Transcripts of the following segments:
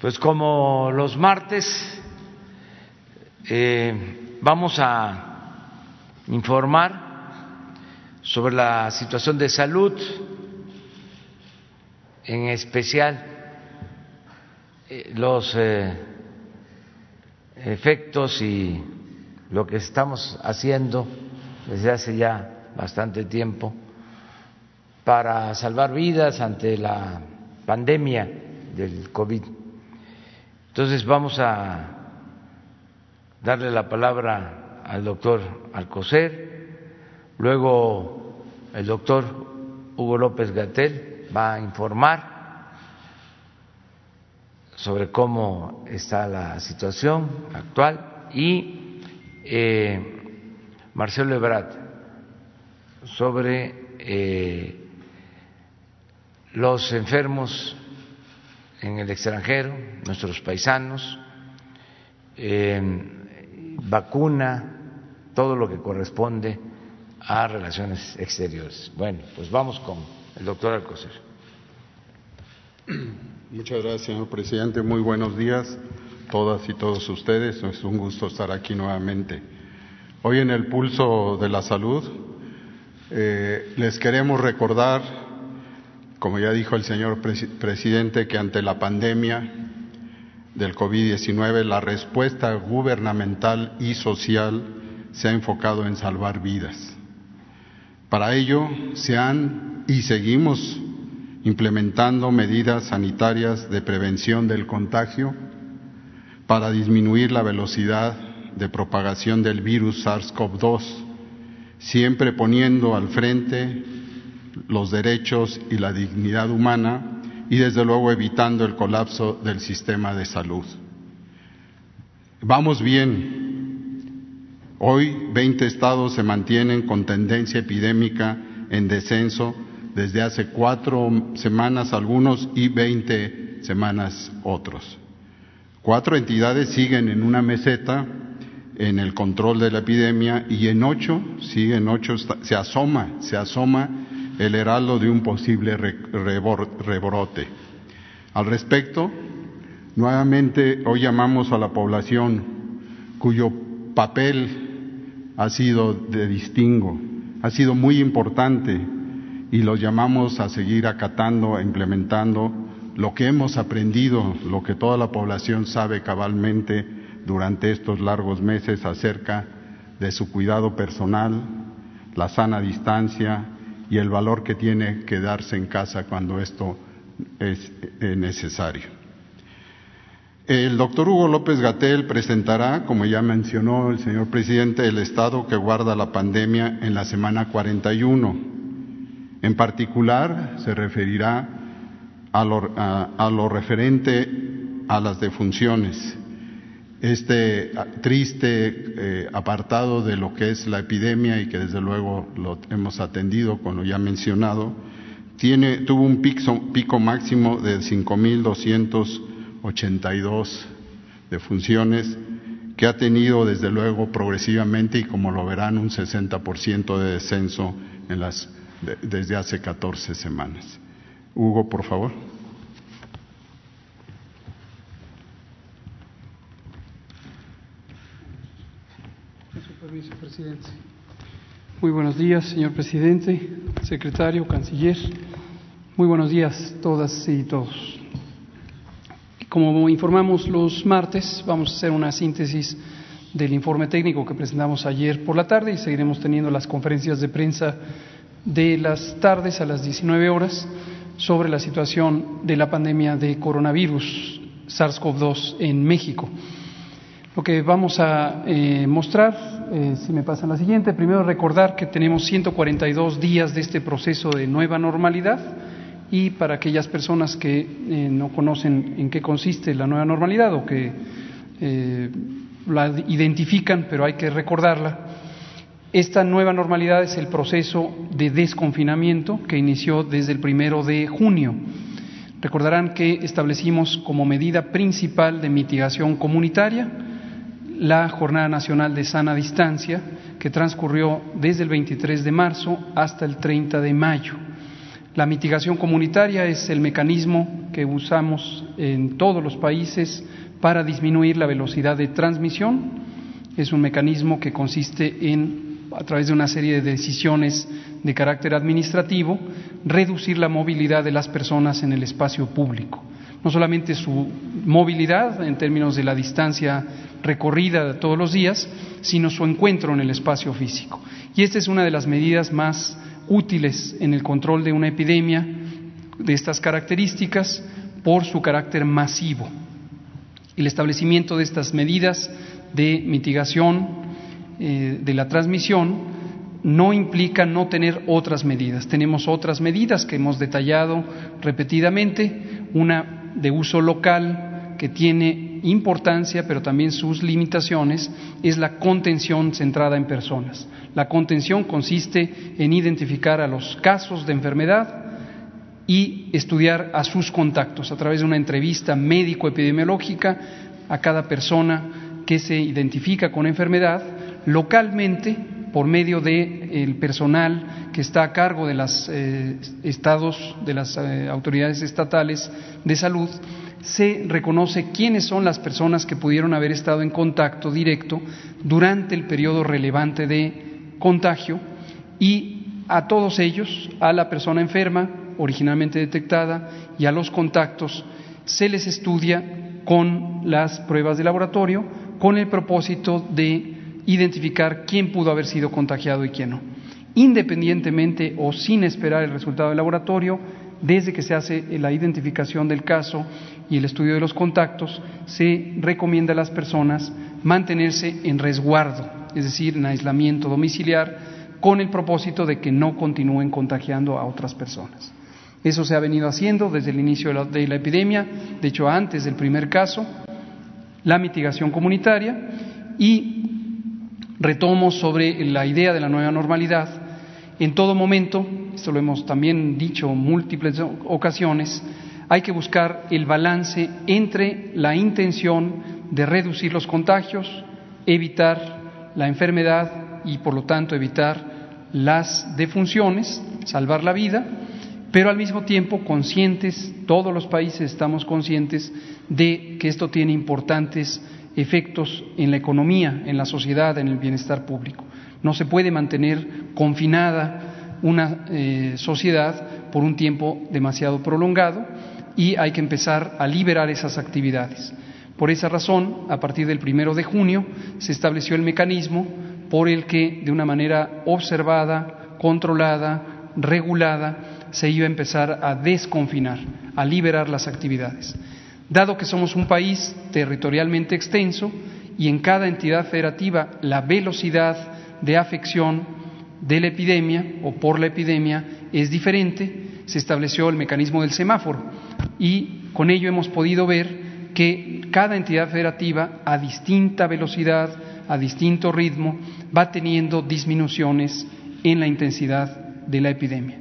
Pues como los martes eh, vamos a informar sobre la situación de salud, en especial eh, los eh, efectos y lo que estamos haciendo desde hace ya bastante tiempo para salvar vidas ante la pandemia del COVID. Entonces vamos a darle la palabra al doctor Alcocer, luego el doctor Hugo López Gatel va a informar sobre cómo está la situación actual y eh, Marcelo Ebrat sobre eh, los enfermos en el extranjero, nuestros paisanos, vacuna, todo lo que corresponde a relaciones exteriores. Bueno, pues vamos con el doctor Alcocer. Muchas gracias, señor presidente. Muy buenos días, todas y todos ustedes. Es un gusto estar aquí nuevamente. Hoy en el pulso de la salud eh, les queremos recordar como ya dijo el señor presidente, que ante la pandemia del COVID-19 la respuesta gubernamental y social se ha enfocado en salvar vidas. Para ello se han y seguimos implementando medidas sanitarias de prevención del contagio para disminuir la velocidad de propagación del virus SARS-CoV-2, siempre poniendo al frente los derechos y la dignidad humana y desde luego evitando el colapso del sistema de salud. Vamos bien. Hoy 20 estados se mantienen con tendencia epidémica en descenso desde hace cuatro semanas algunos y 20 semanas otros. Cuatro entidades siguen en una meseta en el control de la epidemia y en ocho, siguen ocho, se asoma, se asoma el heraldo de un posible rebrote. Al respecto, nuevamente hoy llamamos a la población cuyo papel ha sido de distingo, ha sido muy importante y los llamamos a seguir acatando implementando lo que hemos aprendido, lo que toda la población sabe cabalmente durante estos largos meses acerca de su cuidado personal, la sana distancia, y el valor que tiene quedarse en casa cuando esto es eh, necesario. El doctor Hugo López Gatel presentará, como ya mencionó el señor presidente, el estado que guarda la pandemia en la semana 41. En particular, se referirá a lo, a lo referente a las defunciones, este triste eh, apartado de lo que es la epidemia y que desde luego lo hemos atendido con lo ya mencionado, tiene, tuvo un pico, máximo de 5.282 defunciones que ha tenido desde luego progresivamente y como lo verán un 60% de descenso en las, desde hace 14 semanas. Hugo, por favor. Muy buenos días, señor presidente, secretario, canciller. Muy buenos días todas y todos. Como informamos los martes, vamos a hacer una síntesis del informe técnico que presentamos ayer por la tarde y seguiremos teniendo las conferencias de prensa de las tardes a las 19 horas sobre la situación de la pandemia de coronavirus SARS-CoV-2 en México. Lo que vamos a eh, mostrar eh, si me pasan la siguiente, primero recordar que tenemos 142 días de este proceso de nueva normalidad y para aquellas personas que eh, no conocen en qué consiste la nueva normalidad o que eh, la identifican, pero hay que recordarla, esta nueva normalidad es el proceso de desconfinamiento que inició desde el primero de junio. Recordarán que establecimos como medida principal de mitigación comunitaria la Jornada Nacional de Sana Distancia, que transcurrió desde el 23 de marzo hasta el 30 de mayo. La mitigación comunitaria es el mecanismo que usamos en todos los países para disminuir la velocidad de transmisión. Es un mecanismo que consiste en, a través de una serie de decisiones de carácter administrativo, reducir la movilidad de las personas en el espacio público. No solamente su movilidad en términos de la distancia recorrida todos los días, sino su encuentro en el espacio físico. Y esta es una de las medidas más útiles en el control de una epidemia de estas características por su carácter masivo. El establecimiento de estas medidas de mitigación eh, de la transmisión no implica no tener otras medidas. Tenemos otras medidas que hemos detallado repetidamente, una de uso local que tiene importancia, pero también sus limitaciones, es la contención centrada en personas. La contención consiste en identificar a los casos de enfermedad y estudiar a sus contactos a través de una entrevista médico-epidemiológica a cada persona que se identifica con enfermedad localmente por medio del personal que está a cargo de los eh, estados, de las eh, autoridades estatales de salud, se reconoce quiénes son las personas que pudieron haber estado en contacto directo durante el periodo relevante de contagio y a todos ellos, a la persona enferma originalmente detectada y a los contactos, se les estudia con las pruebas de laboratorio con el propósito de identificar quién pudo haber sido contagiado y quién no. Independientemente o sin esperar el resultado del laboratorio, desde que se hace la identificación del caso y el estudio de los contactos, se recomienda a las personas mantenerse en resguardo, es decir, en aislamiento domiciliar, con el propósito de que no continúen contagiando a otras personas. Eso se ha venido haciendo desde el inicio de la, de la epidemia, de hecho antes del primer caso, la mitigación comunitaria y retomo sobre la idea de la nueva normalidad, en todo momento, esto lo hemos también dicho en múltiples ocasiones, hay que buscar el balance entre la intención de reducir los contagios, evitar la enfermedad y por lo tanto evitar las defunciones, salvar la vida, pero al mismo tiempo conscientes, todos los países estamos conscientes de que esto tiene importantes efectos en la economía, en la sociedad, en el bienestar público. No se puede mantener confinada una eh, sociedad por un tiempo demasiado prolongado y hay que empezar a liberar esas actividades. Por esa razón, a partir del primero de junio, se estableció el mecanismo por el que, de una manera observada, controlada, regulada, se iba a empezar a desconfinar, a liberar las actividades. Dado que somos un país territorialmente extenso y en cada entidad federativa la velocidad de afección de la epidemia o por la epidemia es diferente, se estableció el mecanismo del semáforo y con ello hemos podido ver que cada entidad federativa a distinta velocidad, a distinto ritmo, va teniendo disminuciones en la intensidad de la epidemia.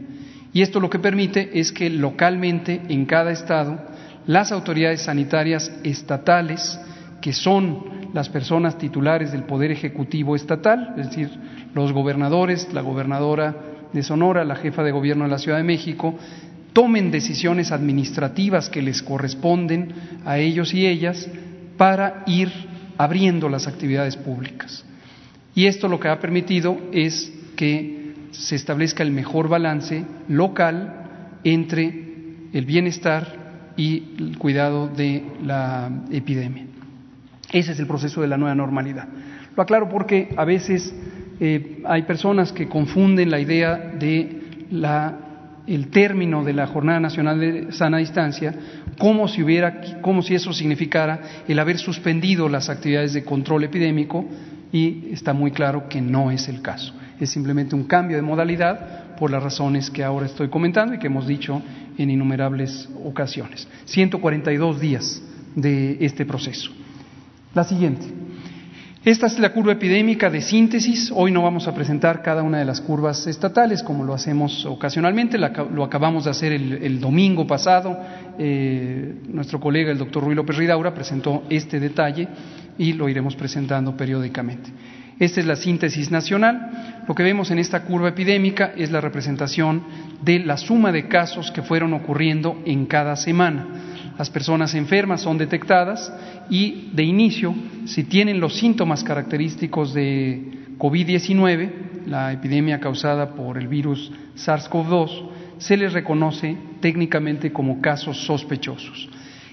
Y esto lo que permite es que localmente en cada estado las autoridades sanitarias estatales, que son las personas titulares del Poder Ejecutivo Estatal, es decir, los gobernadores, la gobernadora de Sonora, la jefa de gobierno de la Ciudad de México, tomen decisiones administrativas que les corresponden a ellos y ellas para ir abriendo las actividades públicas. Y esto lo que ha permitido es que se establezca el mejor balance local entre el bienestar y el cuidado de la epidemia. Ese es el proceso de la nueva normalidad. Lo aclaro porque a veces eh, hay personas que confunden la idea de el término de la Jornada Nacional de Sana Distancia como si hubiera, como si eso significara el haber suspendido las actividades de control epidémico y está muy claro que no es el caso. Es simplemente un cambio de modalidad por las razones que ahora estoy comentando y que hemos dicho en innumerables ocasiones. 142 días de este proceso. La siguiente. Esta es la curva epidémica de síntesis. Hoy no vamos a presentar cada una de las curvas estatales como lo hacemos ocasionalmente. Lo acabamos de hacer el, domingo pasado. Eh, nuestro colega, el doctor Ruy López Ridaura, presentó este detalle y lo iremos presentando periódicamente. Esta es la síntesis nacional. Lo que vemos en esta curva epidémica es la representación de la suma de casos que fueron ocurriendo en cada semana. Las personas enfermas son detectadas y de inicio, si tienen los síntomas característicos de COVID-19, la epidemia causada por el virus SARS-CoV-2, se les reconoce técnicamente como casos sospechosos.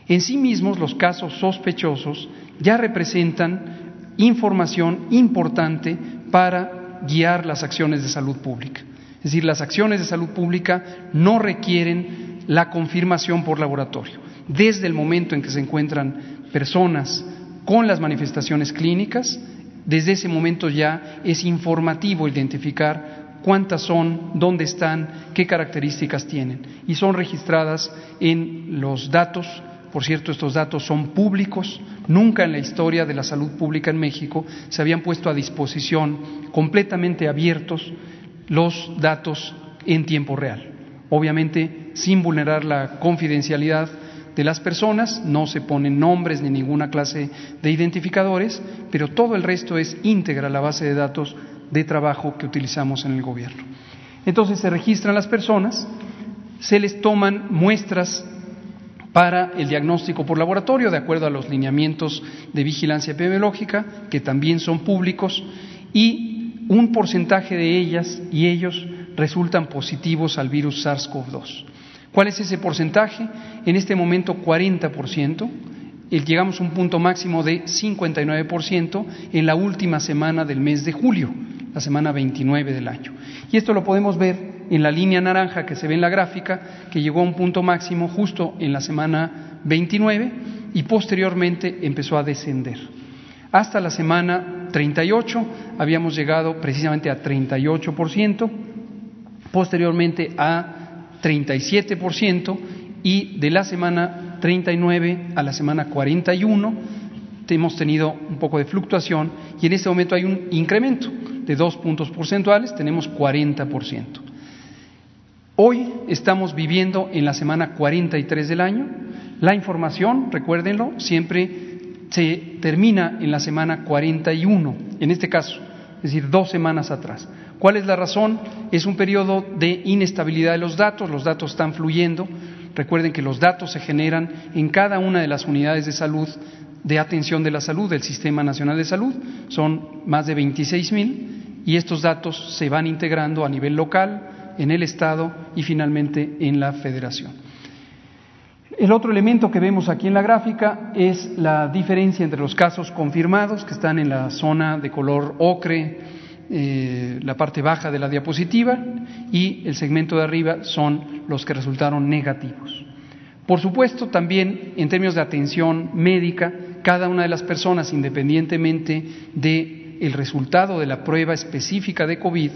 En sí mismos, los casos sospechosos ya representan información importante para guiar las acciones de salud pública. Es decir, las acciones de salud pública no requieren la confirmación por laboratorio. Desde el momento en que se encuentran personas con las manifestaciones clínicas, desde ese momento ya es informativo identificar cuántas son, dónde están, qué características tienen. Y son registradas en los datos por cierto, estos datos son públicos. Nunca en la historia de la salud pública en México se habían puesto a disposición completamente abiertos los datos en tiempo real. Obviamente, sin vulnerar la confidencialidad de las personas, no se ponen nombres ni ninguna clase de identificadores, pero todo el resto es íntegra la base de datos de trabajo que utilizamos en el gobierno. Entonces se registran las personas, se les toman muestras para el diagnóstico por laboratorio, de acuerdo a los lineamientos de vigilancia epidemiológica, que también son públicos, y un porcentaje de ellas y ellos resultan positivos al virus SARS-CoV-2. ¿Cuál es ese porcentaje? En este momento 40%. Llegamos a un punto máximo de 59% en la última semana del mes de julio, la semana 29 del año. Y esto lo podemos ver en la línea naranja que se ve en la gráfica, que llegó a un punto máximo justo en la semana 29 y posteriormente empezó a descender. Hasta la semana 38 habíamos llegado precisamente a 38%, posteriormente a 37% y de la semana 39 a la semana 41 hemos tenido un poco de fluctuación y en este momento hay un incremento de dos puntos porcentuales, tenemos 40%. Hoy estamos viviendo en la semana 43 del año. La información, recuérdenlo, siempre se termina en la semana 41, en este caso, es decir, dos semanas atrás. ¿Cuál es la razón? Es un periodo de inestabilidad de los datos, los datos están fluyendo. Recuerden que los datos se generan en cada una de las unidades de salud de atención de la salud del Sistema Nacional de Salud, son más de 26 mil, y estos datos se van integrando a nivel local, en el Estado y finalmente en la Federación. El otro elemento que vemos aquí en la gráfica es la diferencia entre los casos confirmados, que están en la zona de color ocre, eh, la parte baja de la diapositiva, y el segmento de arriba son los que resultaron negativos. Por supuesto, también en términos de atención médica, cada una de las personas, independientemente del resultado de la prueba específica de COVID,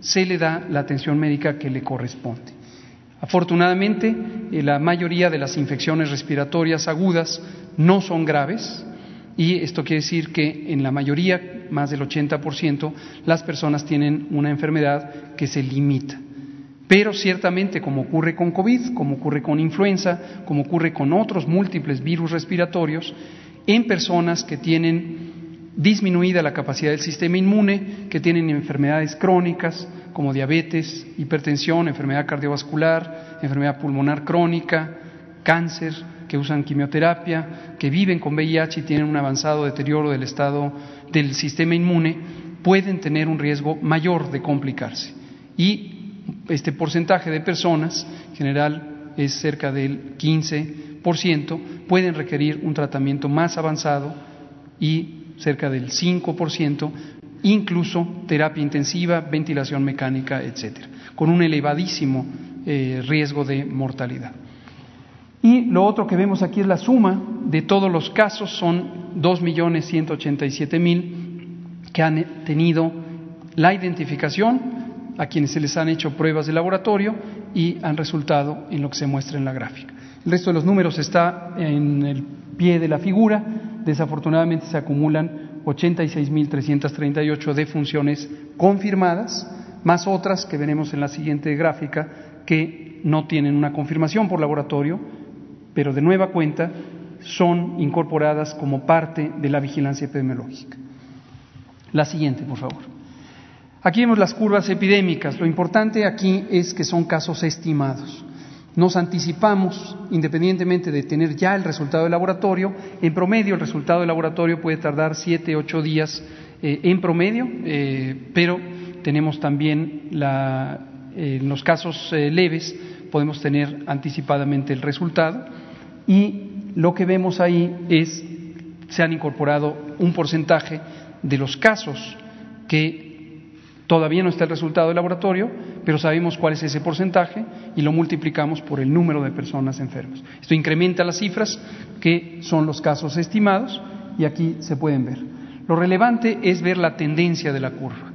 se le da la atención médica que le corresponde. Afortunadamente, eh, la mayoría de las infecciones respiratorias agudas no son graves y esto quiere decir que en la mayoría, más del 80%, las personas tienen una enfermedad que se limita. Pero ciertamente, como ocurre con COVID, como ocurre con influenza, como ocurre con otros múltiples virus respiratorios, en personas que tienen disminuida la capacidad del sistema inmune, que tienen enfermedades crónicas como diabetes, hipertensión, enfermedad cardiovascular, enfermedad pulmonar crónica, cáncer, que usan quimioterapia, que viven con VIH y tienen un avanzado deterioro del estado del sistema inmune, pueden tener un riesgo mayor de complicarse. Y este porcentaje de personas, en general es cerca del 15%, pueden requerir un tratamiento más avanzado y cerca del 5%, incluso terapia intensiva, ventilación mecánica, etcétera, con un elevadísimo eh, riesgo de mortalidad. Y lo otro que vemos aquí es la suma de todos los casos, son 2.187.000 que han tenido la identificación, a quienes se les han hecho pruebas de laboratorio y han resultado en lo que se muestra en la gráfica. El resto de los números está en el pie de la figura desafortunadamente se acumulan 86.338 defunciones confirmadas, más otras que veremos en la siguiente gráfica que no tienen una confirmación por laboratorio, pero de nueva cuenta son incorporadas como parte de la vigilancia epidemiológica. La siguiente, por favor. Aquí vemos las curvas epidémicas. Lo importante aquí es que son casos estimados. Nos anticipamos, independientemente de tener ya el resultado del laboratorio, en promedio el resultado del laboratorio puede tardar siete, ocho días eh, en promedio, eh, pero tenemos también la, en los casos eh, leves podemos tener anticipadamente el resultado y lo que vemos ahí es se han incorporado un porcentaje de los casos que todavía no está el resultado del laboratorio, pero sabemos cuál es ese porcentaje y lo multiplicamos por el número de personas enfermas. Esto incrementa las cifras que son los casos estimados y aquí se pueden ver. Lo relevante es ver la tendencia de la curva.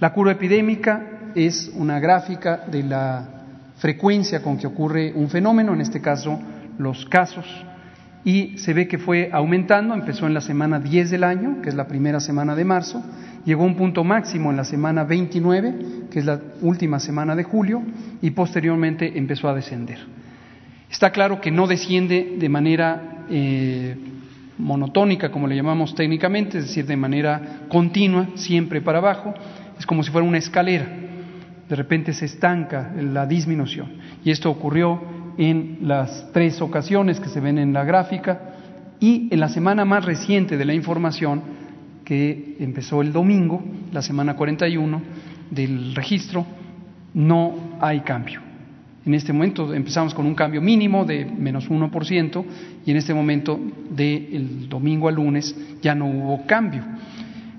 La curva epidémica es una gráfica de la frecuencia con que ocurre un fenómeno, en este caso los casos y se ve que fue aumentando, empezó en la semana 10 del año, que es la primera semana de marzo, llegó a un punto máximo en la semana 29, que es la última semana de julio, y posteriormente empezó a descender. Está claro que no desciende de manera eh, monotónica, como le llamamos técnicamente, es decir, de manera continua, siempre para abajo, es como si fuera una escalera. De repente se estanca la disminución. Y esto ocurrió en las tres ocasiones que se ven en la gráfica y en la semana más reciente de la información, que empezó el domingo, la semana 41 del registro, no hay cambio. En este momento empezamos con un cambio mínimo de menos 1% y en este momento del domingo al lunes ya no hubo cambio.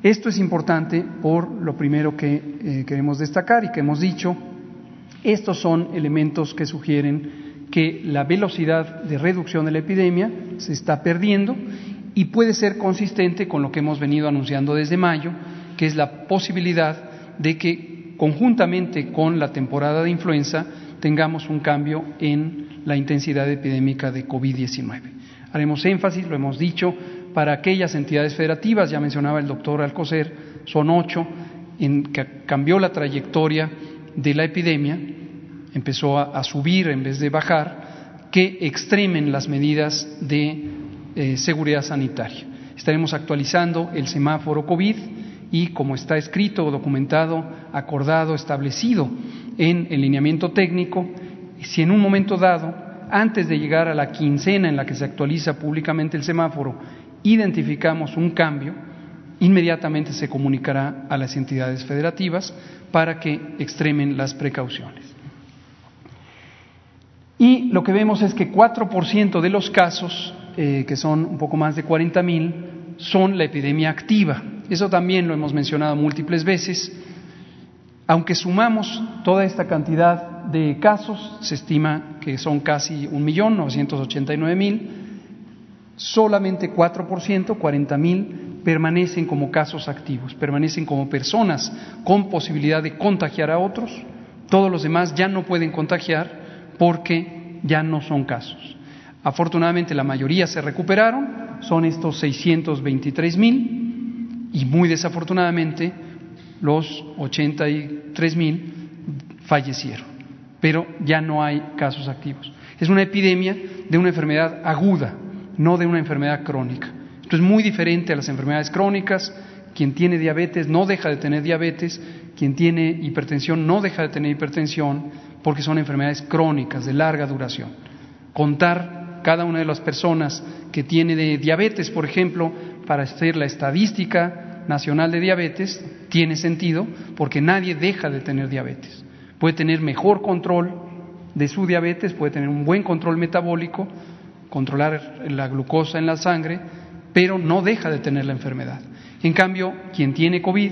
Esto es importante por lo primero que eh, queremos destacar y que hemos dicho, estos son elementos que sugieren que la velocidad de reducción de la epidemia se está perdiendo y puede ser consistente con lo que hemos venido anunciando desde mayo, que es la posibilidad de que conjuntamente con la temporada de influenza tengamos un cambio en la intensidad epidémica de COVID-19. Haremos énfasis, lo hemos dicho, para aquellas entidades federativas, ya mencionaba el doctor Alcocer, son ocho, en que cambió la trayectoria de la epidemia empezó a, subir en vez de bajar, que extremen las medidas de eh, seguridad sanitaria. Estaremos actualizando el semáforo COVID y como está escrito, documentado, acordado, establecido en el lineamiento técnico, si en un momento dado, antes de llegar a la quincena en la que se actualiza públicamente el semáforo, identificamos un cambio, inmediatamente se comunicará a las entidades federativas para que extremen las precauciones. Y lo que vemos es que 4% de los casos, eh, que son un poco más de 40 mil, son la epidemia activa. Eso también lo hemos mencionado múltiples veces. Aunque sumamos toda esta cantidad de casos, se estima que son casi 1.989.000, solamente 4%, 40.000, permanecen como casos activos, permanecen como personas con posibilidad de contagiar a otros. Todos los demás ya no pueden contagiar porque ya no son casos. Afortunadamente la mayoría se recuperaron, son estos 623 mil y muy desafortunadamente los 83 mil fallecieron, pero ya no hay casos activos. Es una epidemia de una enfermedad aguda, no de una enfermedad crónica. Esto es muy diferente a las enfermedades crónicas. Quien tiene diabetes no deja de tener diabetes, quien tiene hipertensión no deja de tener hipertensión, porque son enfermedades crónicas de larga duración. Contar cada una de las personas que tiene diabetes, por ejemplo, para hacer la estadística nacional de diabetes, tiene sentido porque nadie deja de tener diabetes. Puede tener mejor control de su diabetes, puede tener un buen control metabólico, controlar la glucosa en la sangre, pero no deja de tener la enfermedad. En cambio, quien tiene COVID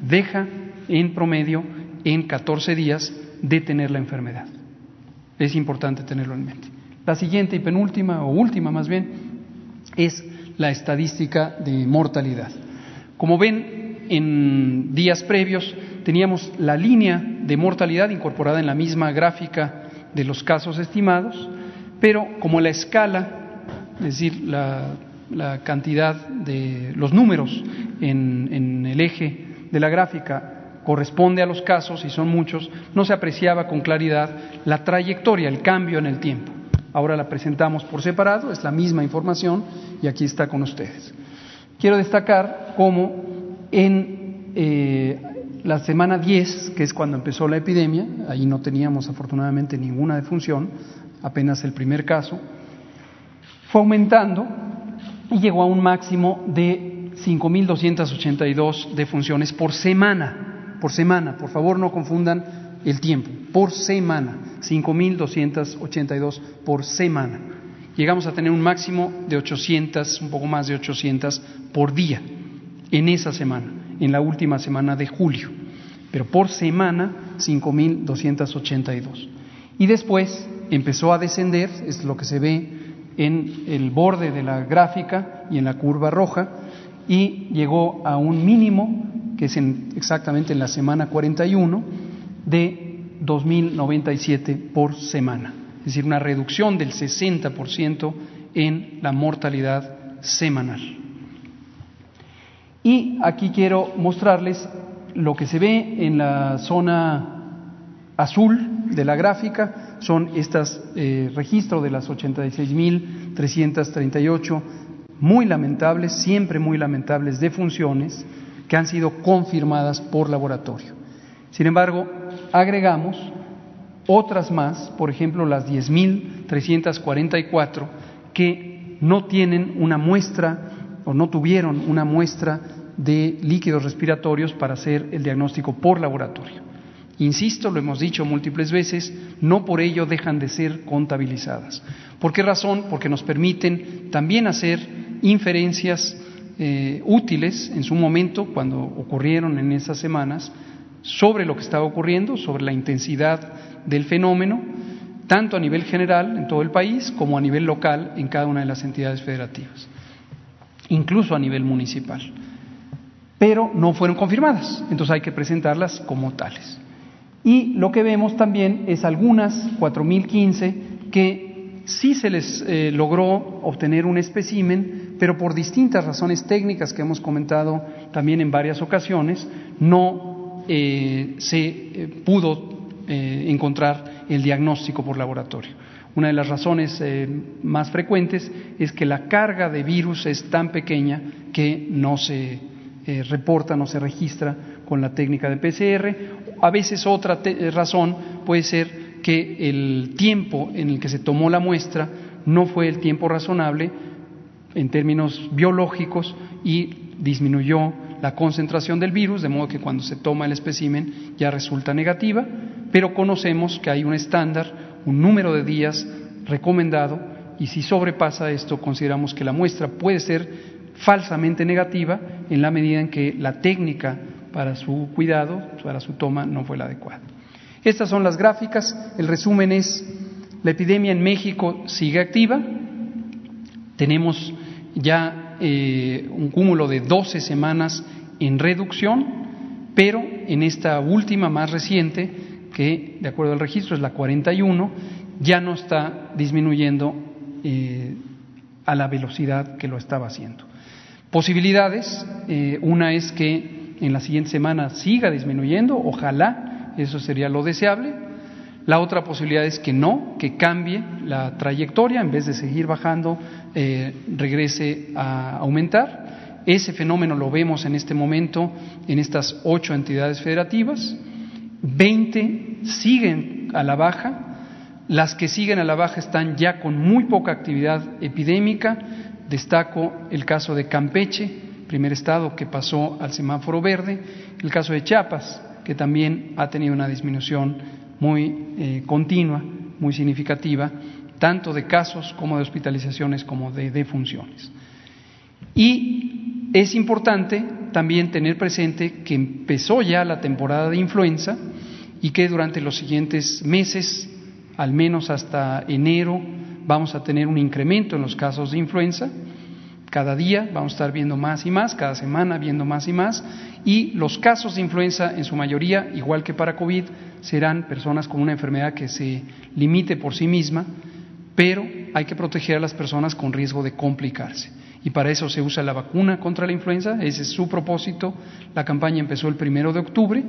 deja en promedio en 14 días de tener la enfermedad. Es importante tenerlo en mente. La siguiente y penúltima, o última más bien, es la estadística de mortalidad. Como ven, en días previos teníamos la línea de mortalidad incorporada en la misma gráfica de los casos estimados, pero como la escala, es decir, la, cantidad de los números en el eje de la gráfica corresponde a los casos, y son muchos, no se apreciaba con claridad la trayectoria, el cambio en el tiempo. Ahora la presentamos por separado, es la misma información y aquí está con ustedes. Quiero destacar cómo en eh, la semana 10, que es cuando empezó la epidemia, ahí no teníamos afortunadamente ninguna defunción, apenas el primer caso, fue aumentando y llegó a un máximo de 5.282 defunciones por semana, por semana, por favor no confundan el tiempo, por semana, 5.282 por semana. Llegamos a tener un máximo de 800, un poco más de 800 por día en esa semana, en la última semana de julio, pero por semana 5.282. Y después empezó a descender, es lo que se ve en el borde de la gráfica y en la curva roja, y llegó a un mínimo, que es exactamente en la semana 41, de 2.097 por semana, es decir, una reducción del 60% en la mortalidad semanal. Y aquí quiero mostrarles lo que se ve en la zona azul de la gráfica, son estos eh, registros de las 86.338 muy lamentables, siempre muy lamentables defunciones que han sido confirmadas por laboratorio. Sin embargo, agregamos otras más, por ejemplo las 10.344, que no tienen una muestra o no tuvieron una muestra de líquidos respiratorios para hacer el diagnóstico por laboratorio. Insisto, lo hemos dicho múltiples veces, no por ello dejan de ser contabilizadas. ¿Por qué razón? Porque nos permiten también hacer inferencias eh, útiles en su momento, cuando ocurrieron en esas semanas, sobre lo que estaba ocurriendo, sobre la intensidad del fenómeno, tanto a nivel general en todo el país como a nivel local en cada una de las entidades federativas, incluso a nivel municipal. Pero no fueron confirmadas, entonces hay que presentarlas como tales. Y lo que vemos también es algunas, 4.015, que sí se les eh, logró obtener un espécimen, pero por distintas razones técnicas que hemos comentado también en varias ocasiones, no eh, se eh, pudo encontrar el diagnóstico por laboratorio. Una de las razones más frecuentes es que la carga de virus es tan pequeña que no se reporta, no se registra con la técnica de PCR. A veces otra razón puede ser que el tiempo en el que se tomó la muestra no fue el tiempo razonable en términos biológicos y disminuyó la concentración del virus, de modo que cuando se toma el espécimen ya resulta negativa, pero conocemos que hay un estándar, un número de días recomendado y si sobrepasa esto consideramos que la muestra puede ser falsamente negativa en la medida en que la técnica para su cuidado, para su toma, no fue la adecuada. Estas son las gráficas. El resumen es, la epidemia en México sigue activa. Tenemos ya eh, un cúmulo de 12 semanas en reducción, pero en esta última más reciente, que de acuerdo al registro es la 41, ya no está disminuyendo eh, a la velocidad que lo estaba haciendo. Posibilidades, eh, una es que en la siguiente semana siga disminuyendo, ojalá, eso sería lo deseable. La otra posibilidad es que no, que cambie la trayectoria, en vez de seguir bajando, eh, regrese a aumentar. Ese fenómeno lo vemos en este momento en estas ocho entidades federativas. Veinte siguen a la baja. Las que siguen a la baja están ya con muy poca actividad epidémica. Destaco el caso de Campeche, primer estado que pasó al semáforo verde, el caso de Chiapas, que también ha tenido una disminución muy eh, continua, muy significativa, tanto de casos como de hospitalizaciones como de defunciones. Y es importante también tener presente que empezó ya la temporada de influenza y que durante los siguientes meses, al menos hasta enero, vamos a tener un incremento en los casos de influenza cada día vamos a estar viendo más y más, cada semana viendo más y más, y los casos de influenza en su mayoría, igual que para COVID, serán personas con una enfermedad que se limite por sí misma, pero hay que proteger a las personas con riesgo de complicarse. Y para eso se usa la vacuna contra la influenza, ese es su propósito. La campaña empezó el primero de octubre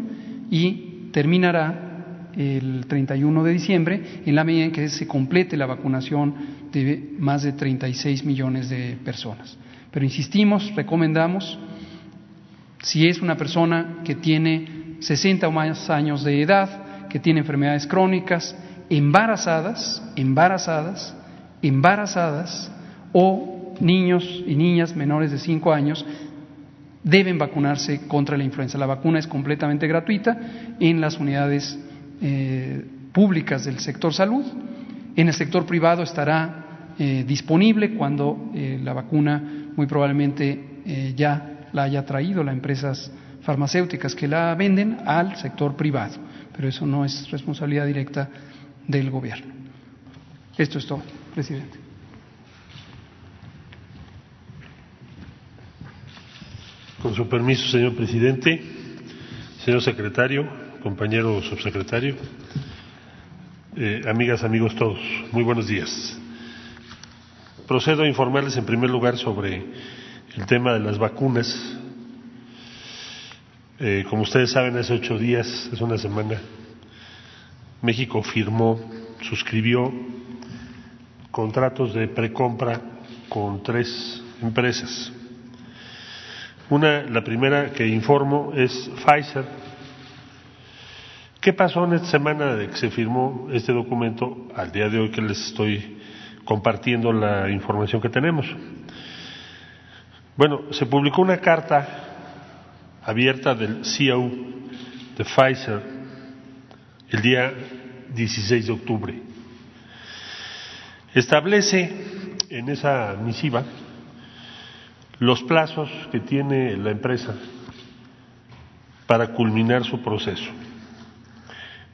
y terminará el 31 de diciembre, en la medida en que se complete la vacunación de más de 36 millones de personas. Pero insistimos, recomendamos Si es una persona que tiene 60 o más años de edad, que tiene enfermedades crónicas, embarazadas, embarazadas, embarazadas o niños y niñas menores de 5 años deben vacunarse contra la influenza. La vacuna es completamente gratuita en las unidades eh, públicas del sector salud. En el sector privado estará eh, disponible cuando eh, la vacuna muy probablemente ya la haya traído las empresas farmacéuticas que la venden al sector privado, pero eso no es responsabilidad directa del gobierno. Esto es todo, presidente. Con su permiso, señor presidente, señor secretario, compañero subsecretario, eh, amigas, amigos todos, muy buenos días. Procedo a informarles en primer lugar sobre el tema de las vacunas. Eh, como ustedes saben, hace ocho días, es una semana, México firmó, suscribió contratos de precompra con tres empresas. Una, la primera que informo es Pfizer. ¿Qué pasó en esta semana de que se firmó este documento al día de hoy que les estoy compartiendo la información que tenemos? Bueno, se publicó una carta abierta del CEO de Pfizer el día 16 de octubre. Establece en esa misiva los plazos que tiene la empresa para culminar su proceso,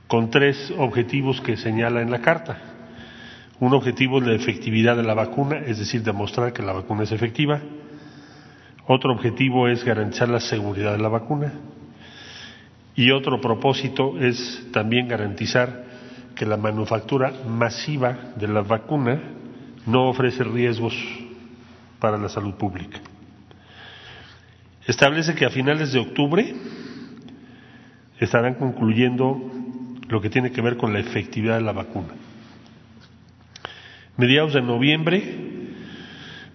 con tres objetivos que señala en la carta. Un objetivo es la efectividad de la vacuna, es decir, demostrar que la vacuna es efectiva. Otro objetivo es garantizar la seguridad de la vacuna. Y otro propósito es también garantizar que la manufactura masiva de la vacuna no ofrece riesgos para la salud pública. Establece que a finales de octubre estarán concluyendo lo que tiene que ver con la efectividad de la vacuna. Mediados de noviembre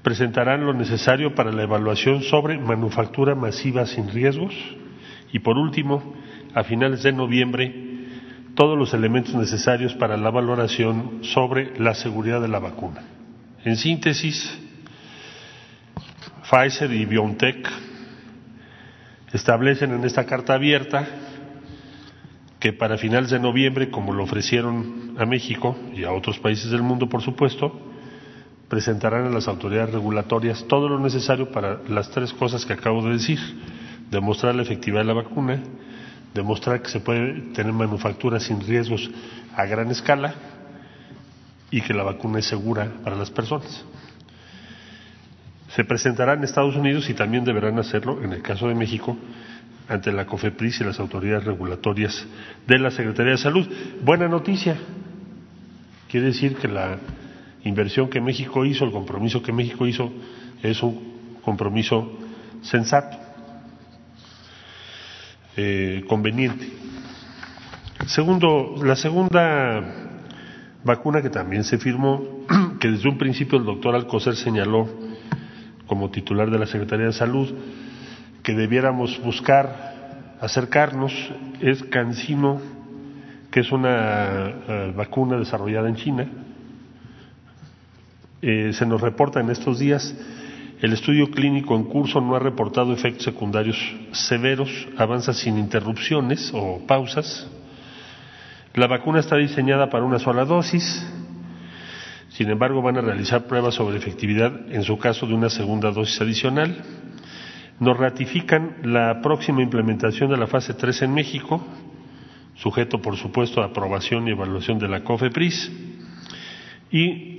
presentarán lo necesario para la evaluación sobre manufactura masiva sin riesgos y por último, a finales de noviembre, todos los elementos necesarios para la valoración sobre la seguridad de la vacuna. En síntesis, Pfizer y BioNTech establecen en esta carta abierta que para finales de noviembre, como lo ofrecieron a México y a otros países del mundo, por supuesto, presentarán a las autoridades regulatorias todo lo necesario para las tres cosas que acabo de decir. Demostrar la efectividad de la vacuna, demostrar que se puede tener manufactura sin riesgos a gran escala y que la vacuna es segura para las personas. Se presentará en Estados Unidos y también deberán hacerlo, en el caso de México, ante la COFEPRIS y las autoridades regulatorias de la Secretaría de Salud. Buena noticia. Quiere decir que la inversión que México hizo, el compromiso que México hizo, es un compromiso sensato, eh, conveniente. Segundo, la segunda vacuna que también se firmó, que desde un principio el doctor Alcocer señaló como titular de la Secretaría de Salud que debiéramos buscar acercarnos es Cancino, que es una eh, vacuna desarrollada en China. Eh, se nos reporta en estos días el estudio clínico en curso no ha reportado efectos secundarios severos, avanza sin interrupciones o pausas. La vacuna está diseñada para una sola dosis, sin embargo, van a realizar pruebas sobre efectividad en su caso de una segunda dosis adicional. Nos ratifican la próxima implementación de la fase 3 en México, sujeto por supuesto a aprobación y evaluación de la COFEPRIS. Y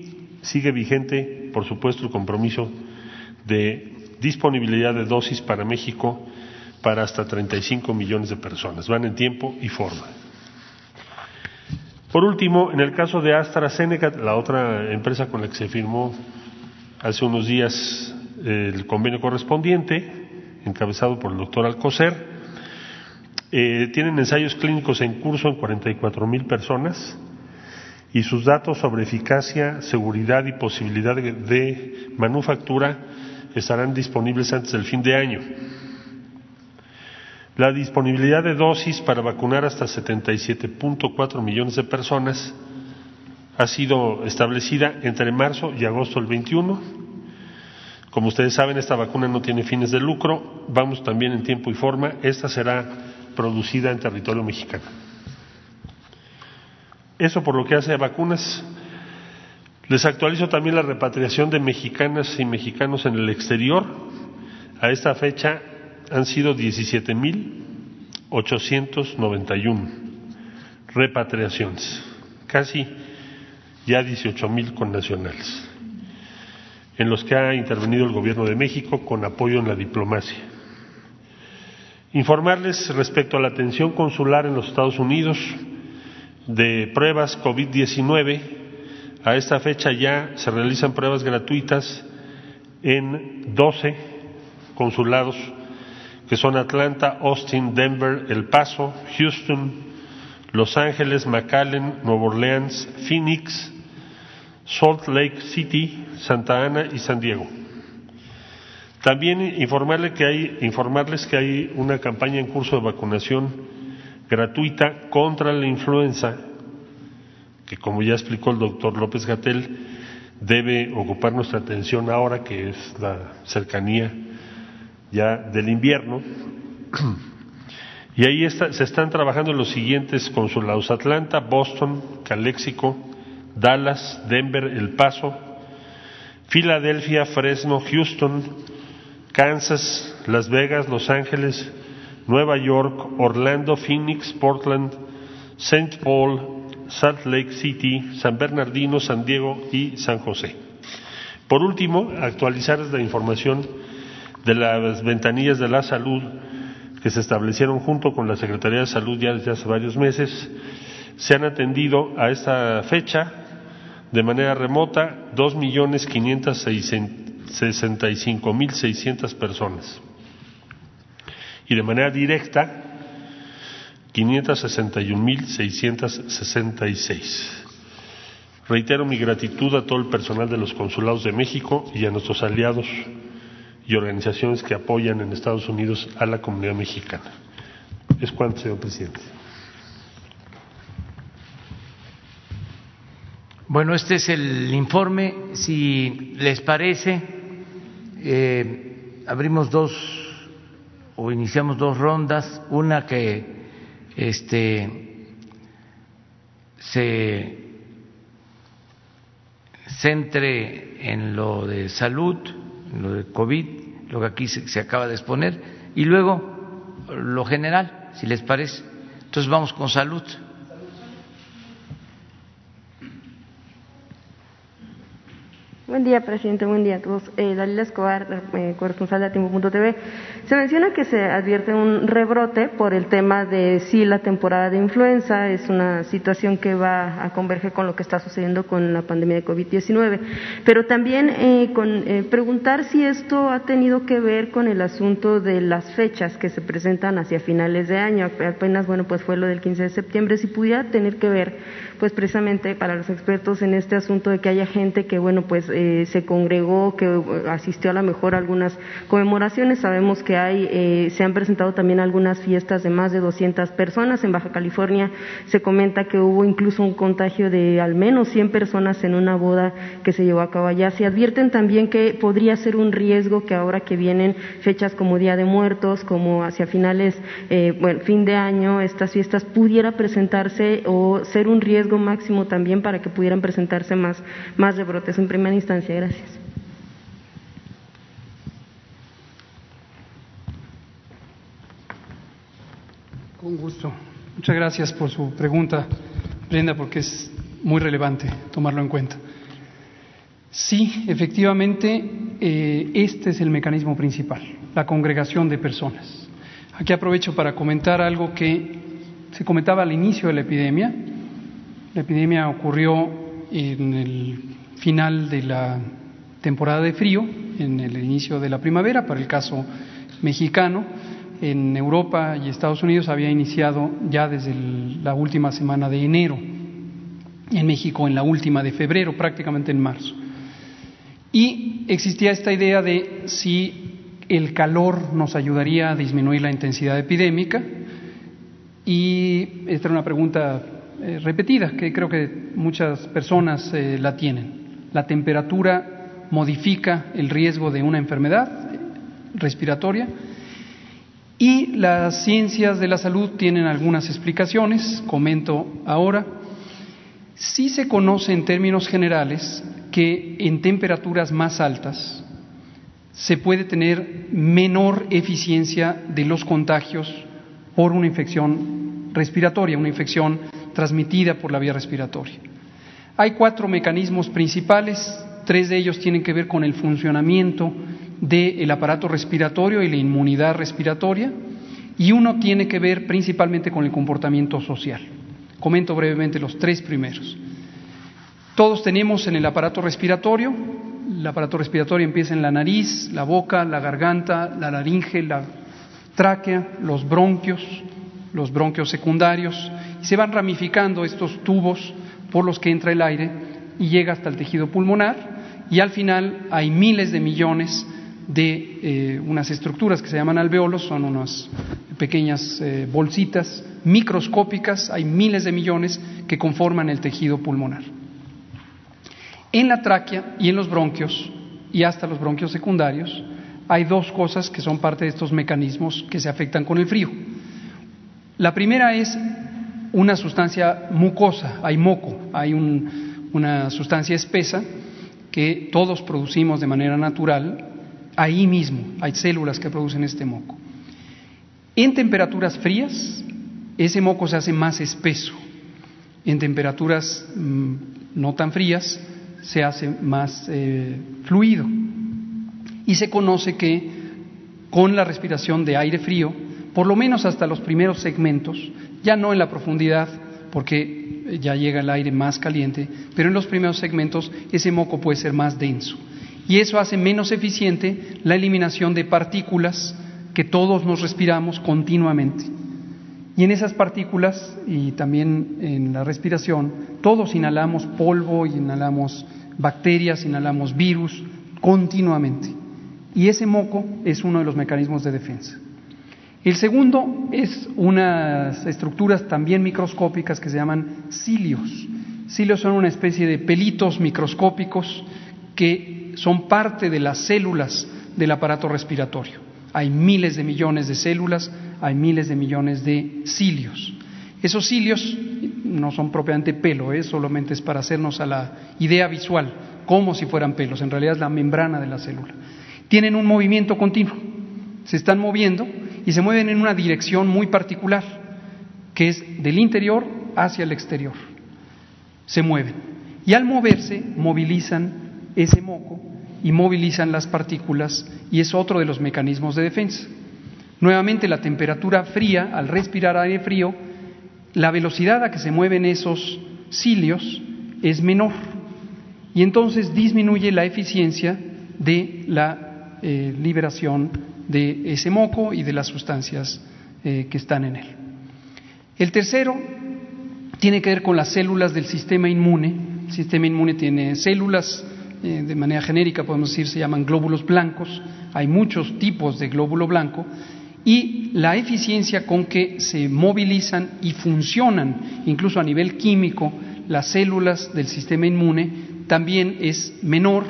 sigue vigente, por supuesto, el compromiso de disponibilidad de dosis para México para hasta 35 millones de personas. Van en tiempo y forma. Por último, en el caso de AstraZeneca, la otra empresa con la que se firmó hace unos días el convenio correspondiente, encabezado por el doctor Alcocer, eh, tienen ensayos clínicos en curso en 44 mil personas y sus datos sobre eficacia, seguridad y posibilidad de manufactura estarán disponibles antes del fin de año. La disponibilidad de dosis para vacunar hasta 77.4 millones de personas ha sido establecida entre marzo y agosto del 21. Como ustedes saben, esta vacuna no tiene fines de lucro. Vamos también en tiempo y forma. Esta será producida en territorio mexicano. Eso por lo que hace a vacunas. Les actualizo también la repatriación de mexicanas y mexicanos en el exterior. A esta fecha han sido 17.891 repatriaciones, casi ya 18.000 connacionales, en los que ha intervenido el Gobierno de México con apoyo en la diplomacia. Informarles respecto a la atención consular en los Estados Unidos de pruebas COVID-19. A esta fecha ya se realizan pruebas gratuitas en 12 consulados que son Atlanta, Austin, Denver, El Paso, Houston, Los Ángeles, McAllen, Nueva Orleans, Phoenix, Salt Lake City, Santa Ana y San Diego. También informarles que hay, informarles que hay una campaña en curso de vacunación gratuita contra la influenza, que como ya explicó el doctor López Gatel, debe ocupar nuestra atención ahora que es la cercanía ya del invierno. Y ahí se están trabajando los siguientes consulados, Atlanta, Boston, Calexico, Dallas, Denver, El Paso, Filadelfia, Fresno, Houston, Kansas, Las Vegas, Los Ángeles, Nueva York, Orlando, Phoenix, Portland, St. Paul, Salt Lake City, San Bernardino, San Diego y San José. Por último, actualizar la información de las ventanillas de la salud que se establecieron junto con la Secretaría de Salud ya desde hace varios meses. Se han atendido a esta fecha de manera remota 2.565.600 personas y de manera directa 561.666. Reitero mi gratitud a todo el personal de los consulados de México y a nuestros aliados y organizaciones que apoyan en Estados Unidos a la comunidad mexicana. Es cuanto, señor presidente. Bueno, este es el informe. Si les parece, eh, abrimos dos o iniciamos dos rondas. Una que este, se centre en lo de salud, en lo de COVID, lo que aquí se, acaba de exponer, y luego lo general, si les parece. Entonces vamos con salud. Buen día, presidente. Buen día a todos. Eh, Dalila Escobar, eh, corresponsal de Tiempo.tv. Se menciona que se advierte un rebrote por el tema de si la temporada de influenza es una situación que va a converger con lo que está sucediendo con la pandemia de COVID-19. Pero también eh, con, eh, preguntar si esto ha tenido que ver con el asunto de las fechas que se presentan hacia finales de año. Apenas, bueno, pues fue lo del 15 de septiembre. Si pudiera tener que ver pues precisamente para los expertos en este asunto de que haya gente que, bueno, pues eh, se congregó, que eh, asistió a lo mejor a algunas conmemoraciones. Sabemos que hay, eh, se han presentado también algunas fiestas de más de 200 personas. En Baja California se comenta que hubo incluso un contagio de al menos 100 personas en una boda que se llevó a cabo allá. Se advierten también que podría ser un riesgo que ahora que vienen fechas como Día de Muertos, como hacia finales, bueno, fin de año, estas fiestas pudiera presentarse o ser un riesgo máximo también para que pudieran presentarse más, más rebrotes en primera instancia. Gracias. Con gusto. Muchas gracias por su pregunta, Brenda, porque es muy relevante tomarlo en cuenta. Sí, efectivamente, eh, este es el mecanismo principal, la congregación de personas. Aquí aprovecho para comentar algo que se comentaba al inicio de la epidemia, la epidemia ocurrió en el final de la temporada de frío, en el inicio de la primavera, para el caso mexicano. En Europa y Estados Unidos había iniciado ya desde la última semana de enero, en México en la última de febrero, prácticamente en marzo. Y existía esta idea de si el calor nos ayudaría a disminuir la intensidad epidémica. Y esta era una pregunta eh, repetida que creo que muchas personas eh, la tienen. La temperatura modifica el riesgo de una enfermedad respiratoria y las ciencias de la salud tienen algunas explicaciones, comento ahora. Sí se conoce en términos generales que en temperaturas más altas se puede tener menor eficiencia de los contagios por una infección respiratoria, una infección transmitida por la vía respiratoria. Hay cuatro mecanismos principales, tres de ellos tienen que ver con el funcionamiento del aparato respiratorio y la inmunidad respiratoria, y uno tiene que ver principalmente con el comportamiento social. Comento brevemente los tres primeros. Todos tenemos en el aparato respiratorio, el aparato respiratorio empieza en la nariz, la boca, la garganta, la laringe, la tráquea, los bronquios, los bronquios secundarios, se van ramificando estos tubos por los que entra el aire y llega hasta el tejido pulmonar, y al final hay miles de millones de eh, unas estructuras que se llaman alveolos, son unas pequeñas eh, bolsitas microscópicas, hay miles de millones que conforman el tejido pulmonar. En la tráquea y en los bronquios, y hasta los bronquios secundarios, hay dos cosas que son parte de estos mecanismos que se afectan con el frío. La primera es una sustancia mucosa, hay moco, hay una sustancia espesa que todos producimos de manera natural, ahí mismo hay células que producen este moco. En temperaturas frías, ese moco se hace más espeso. En temperaturas mm, no tan frías, se hace más eh, fluido. Y se conoce que con la respiración de aire frío, por lo menos hasta los primeros segmentos, ya no en la profundidad, porque ya llega el aire más caliente, pero en los primeros segmentos ese moco puede ser más denso. Y eso hace menos eficiente la eliminación de partículas que todos nos respiramos continuamente. Y en esas partículas y también en la respiración, todos inhalamos polvo, inhalamos bacterias, inhalamos virus continuamente. Y ese moco es uno de los mecanismos de defensa. El segundo es unas estructuras también microscópicas que se llaman cilios. Cilios son una especie de pelitos microscópicos que son parte de las células del aparato respiratorio. Hay miles de millones de células, hay miles de millones de cilios. Esos cilios no son propiamente pelo, ¿eh? solamente es para hacernos a la idea visual, como si fueran pelos, en realidad es la membrana de la célula. Tienen un movimiento continuo, se están moviendo y se mueven en una dirección muy particular, que es del interior hacia el exterior. Se mueven. Y al moverse, movilizan ese moco y movilizan las partículas y es otro de los mecanismos de defensa. Nuevamente la temperatura fría, al respirar aire frío, la velocidad a que se mueven esos cilios es menor y entonces disminuye la eficiencia de la eh, liberación de ese moco y de las sustancias eh, que están en él. El tercero tiene que ver con las células del sistema inmune. El sistema inmune tiene células eh, de manera genérica podemos decir, se llaman glóbulos blancos, hay muchos tipos de glóbulo blanco, y la eficiencia con que se movilizan y funcionan, incluso a nivel químico, las células del sistema inmune también es menor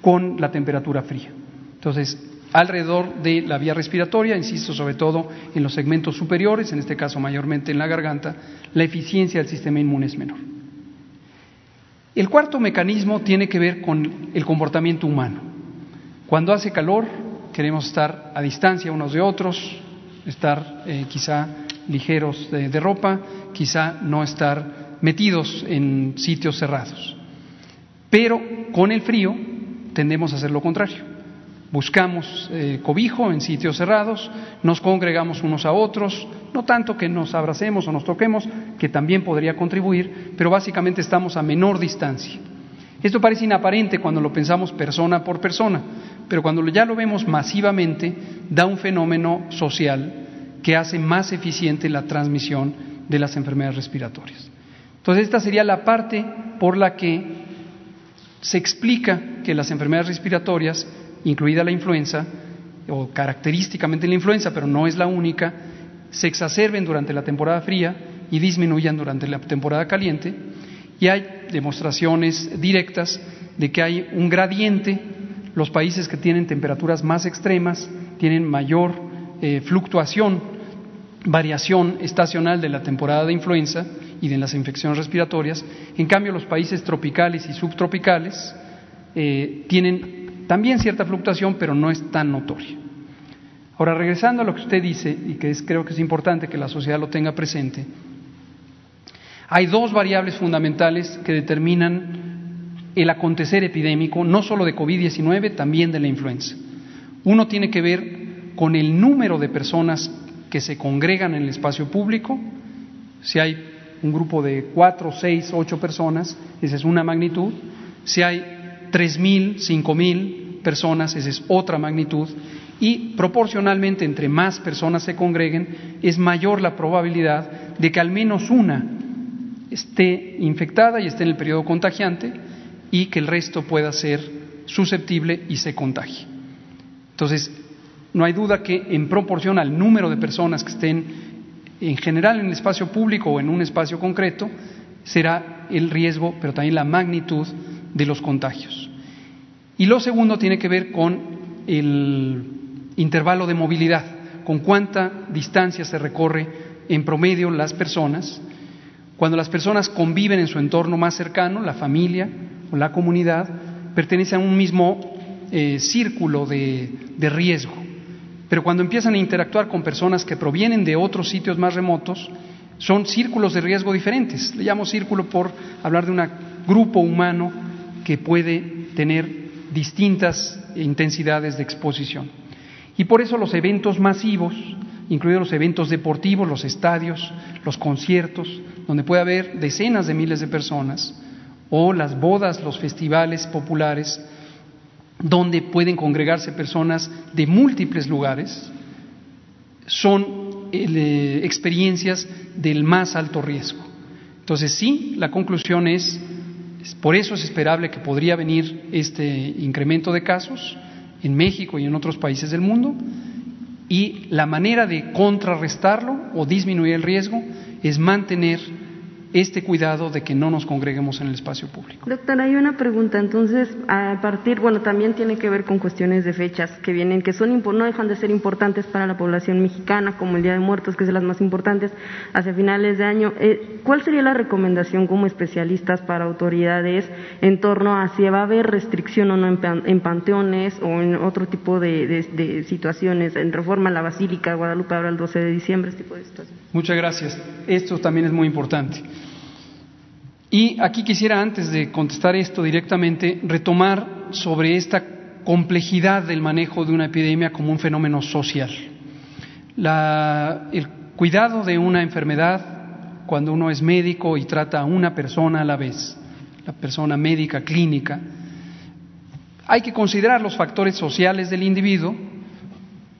con la temperatura fría. Entonces, alrededor de la vía respiratoria, insisto sobre todo en los segmentos superiores, en este caso mayormente en la garganta, la eficiencia del sistema inmune es menor. El cuarto mecanismo tiene que ver con el comportamiento humano. Cuando hace calor, queremos estar a distancia unos de otros, estar eh, quizá ligeros de, de ropa, quizá no estar metidos en sitios cerrados. Pero con el frío tendemos a hacer lo contrario buscamos eh, cobijo en sitios cerrados, nos congregamos unos a otros, no tanto que nos abracemos o nos toquemos, que también podría contribuir, pero básicamente estamos a menor distancia. Esto parece inaparente cuando lo pensamos persona por persona, pero cuando ya lo vemos masivamente, da un fenómeno social que hace más eficiente la transmisión de las enfermedades respiratorias. Entonces, esta sería la parte por la que se explica que las enfermedades respiratorias incluida la influenza, o característicamente la influenza, pero no es la única, se exacerben durante la temporada fría y disminuyan durante la temporada caliente. Y hay demostraciones directas de que hay un gradiente, los países que tienen temperaturas más extremas tienen mayor eh, fluctuación, variación estacional de la temporada de influenza y de las infecciones respiratorias. En cambio, los países tropicales y subtropicales eh, tienen también cierta fluctuación, pero no es tan notoria. Ahora, regresando a lo que usted dice, y que es, creo que es importante que la sociedad lo tenga presente, hay dos variables fundamentales que determinan el acontecer epidémico, no solo de COVID-19, también de la influenza. Uno tiene que ver con el número de personas que se congregan en el espacio público. Si hay un grupo de cuatro, seis, ocho personas, esa es una magnitud. Si hay tres mil, cinco mil personas, esa es otra magnitud. Y proporcionalmente, entre más personas se congreguen, es mayor la probabilidad de que al menos una esté infectada y esté en el periodo contagiante y que el resto pueda ser susceptible y se contagie. Entonces, no hay duda que en proporción al número de personas que estén en general en el espacio público o en un espacio concreto, será el riesgo, pero también la magnitud de los contagios. Y lo segundo tiene que ver con el intervalo de movilidad, con cuánta distancia se recorre en promedio las personas. Cuando las personas conviven en su entorno más cercano, la familia o la comunidad, pertenecen a un mismo eh, círculo de riesgo. Pero cuando empiezan a interactuar con personas que provienen de otros sitios más remotos, son círculos de riesgo diferentes. Le llamo círculo por hablar de un grupo humano que puede tener distintas intensidades de exposición. Y por eso los eventos masivos, incluidos los eventos deportivos, los estadios, los conciertos, donde puede haber decenas de miles de personas, o las bodas, los festivales populares, donde pueden congregarse personas de múltiples lugares, son eh, experiencias del más alto riesgo. Entonces, sí, la conclusión es, por eso es esperable que podría venir este incremento de casos en México y en otros países del mundo, y la manera de contrarrestarlo o disminuir el riesgo es mantener este cuidado de que no nos congreguemos en el espacio público. Doctor, hay una pregunta. Entonces, a partir, bueno, también tiene que ver con cuestiones de fechas que vienen, que son no dejan de ser importantes para la población mexicana, como el Día de Muertos, que es de las más importantes, hacia finales de año. Eh, ¿Cuál sería la recomendación como especialistas para autoridades en torno a si va a haber restricción o no en, panteones o en otro tipo de, situaciones, en reforma la Basílica de Guadalupe ahora el 12 de diciembre, este tipo de situaciones? Muchas gracias. Esto también es muy importante. Y aquí quisiera, antes de contestar esto directamente, retomar sobre esta complejidad del manejo de una epidemia como un fenómeno social. el cuidado de una enfermedad, cuando uno es médico y trata a una persona a la vez, la persona médica clínica, hay que considerar los factores sociales del individuo,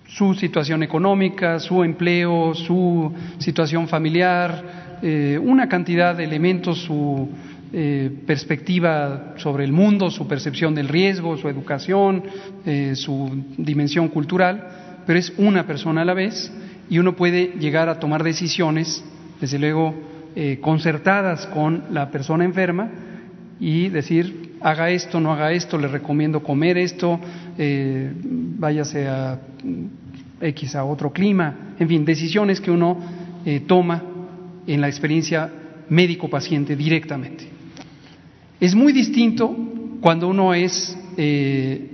su situación económica, su empleo, su situación familiar, eh, una cantidad de elementos, su eh, perspectiva sobre el mundo, su percepción del riesgo, su educación, eh, su dimensión cultural, pero es una persona a la vez y uno puede llegar a tomar decisiones, desde luego, concertadas con la persona enferma y decir, haga esto, no haga esto, le recomiendo comer esto, váyase a X a otro clima, en fin, decisiones que uno toma en la experiencia médico-paciente directamente. Es muy distinto cuando uno es eh,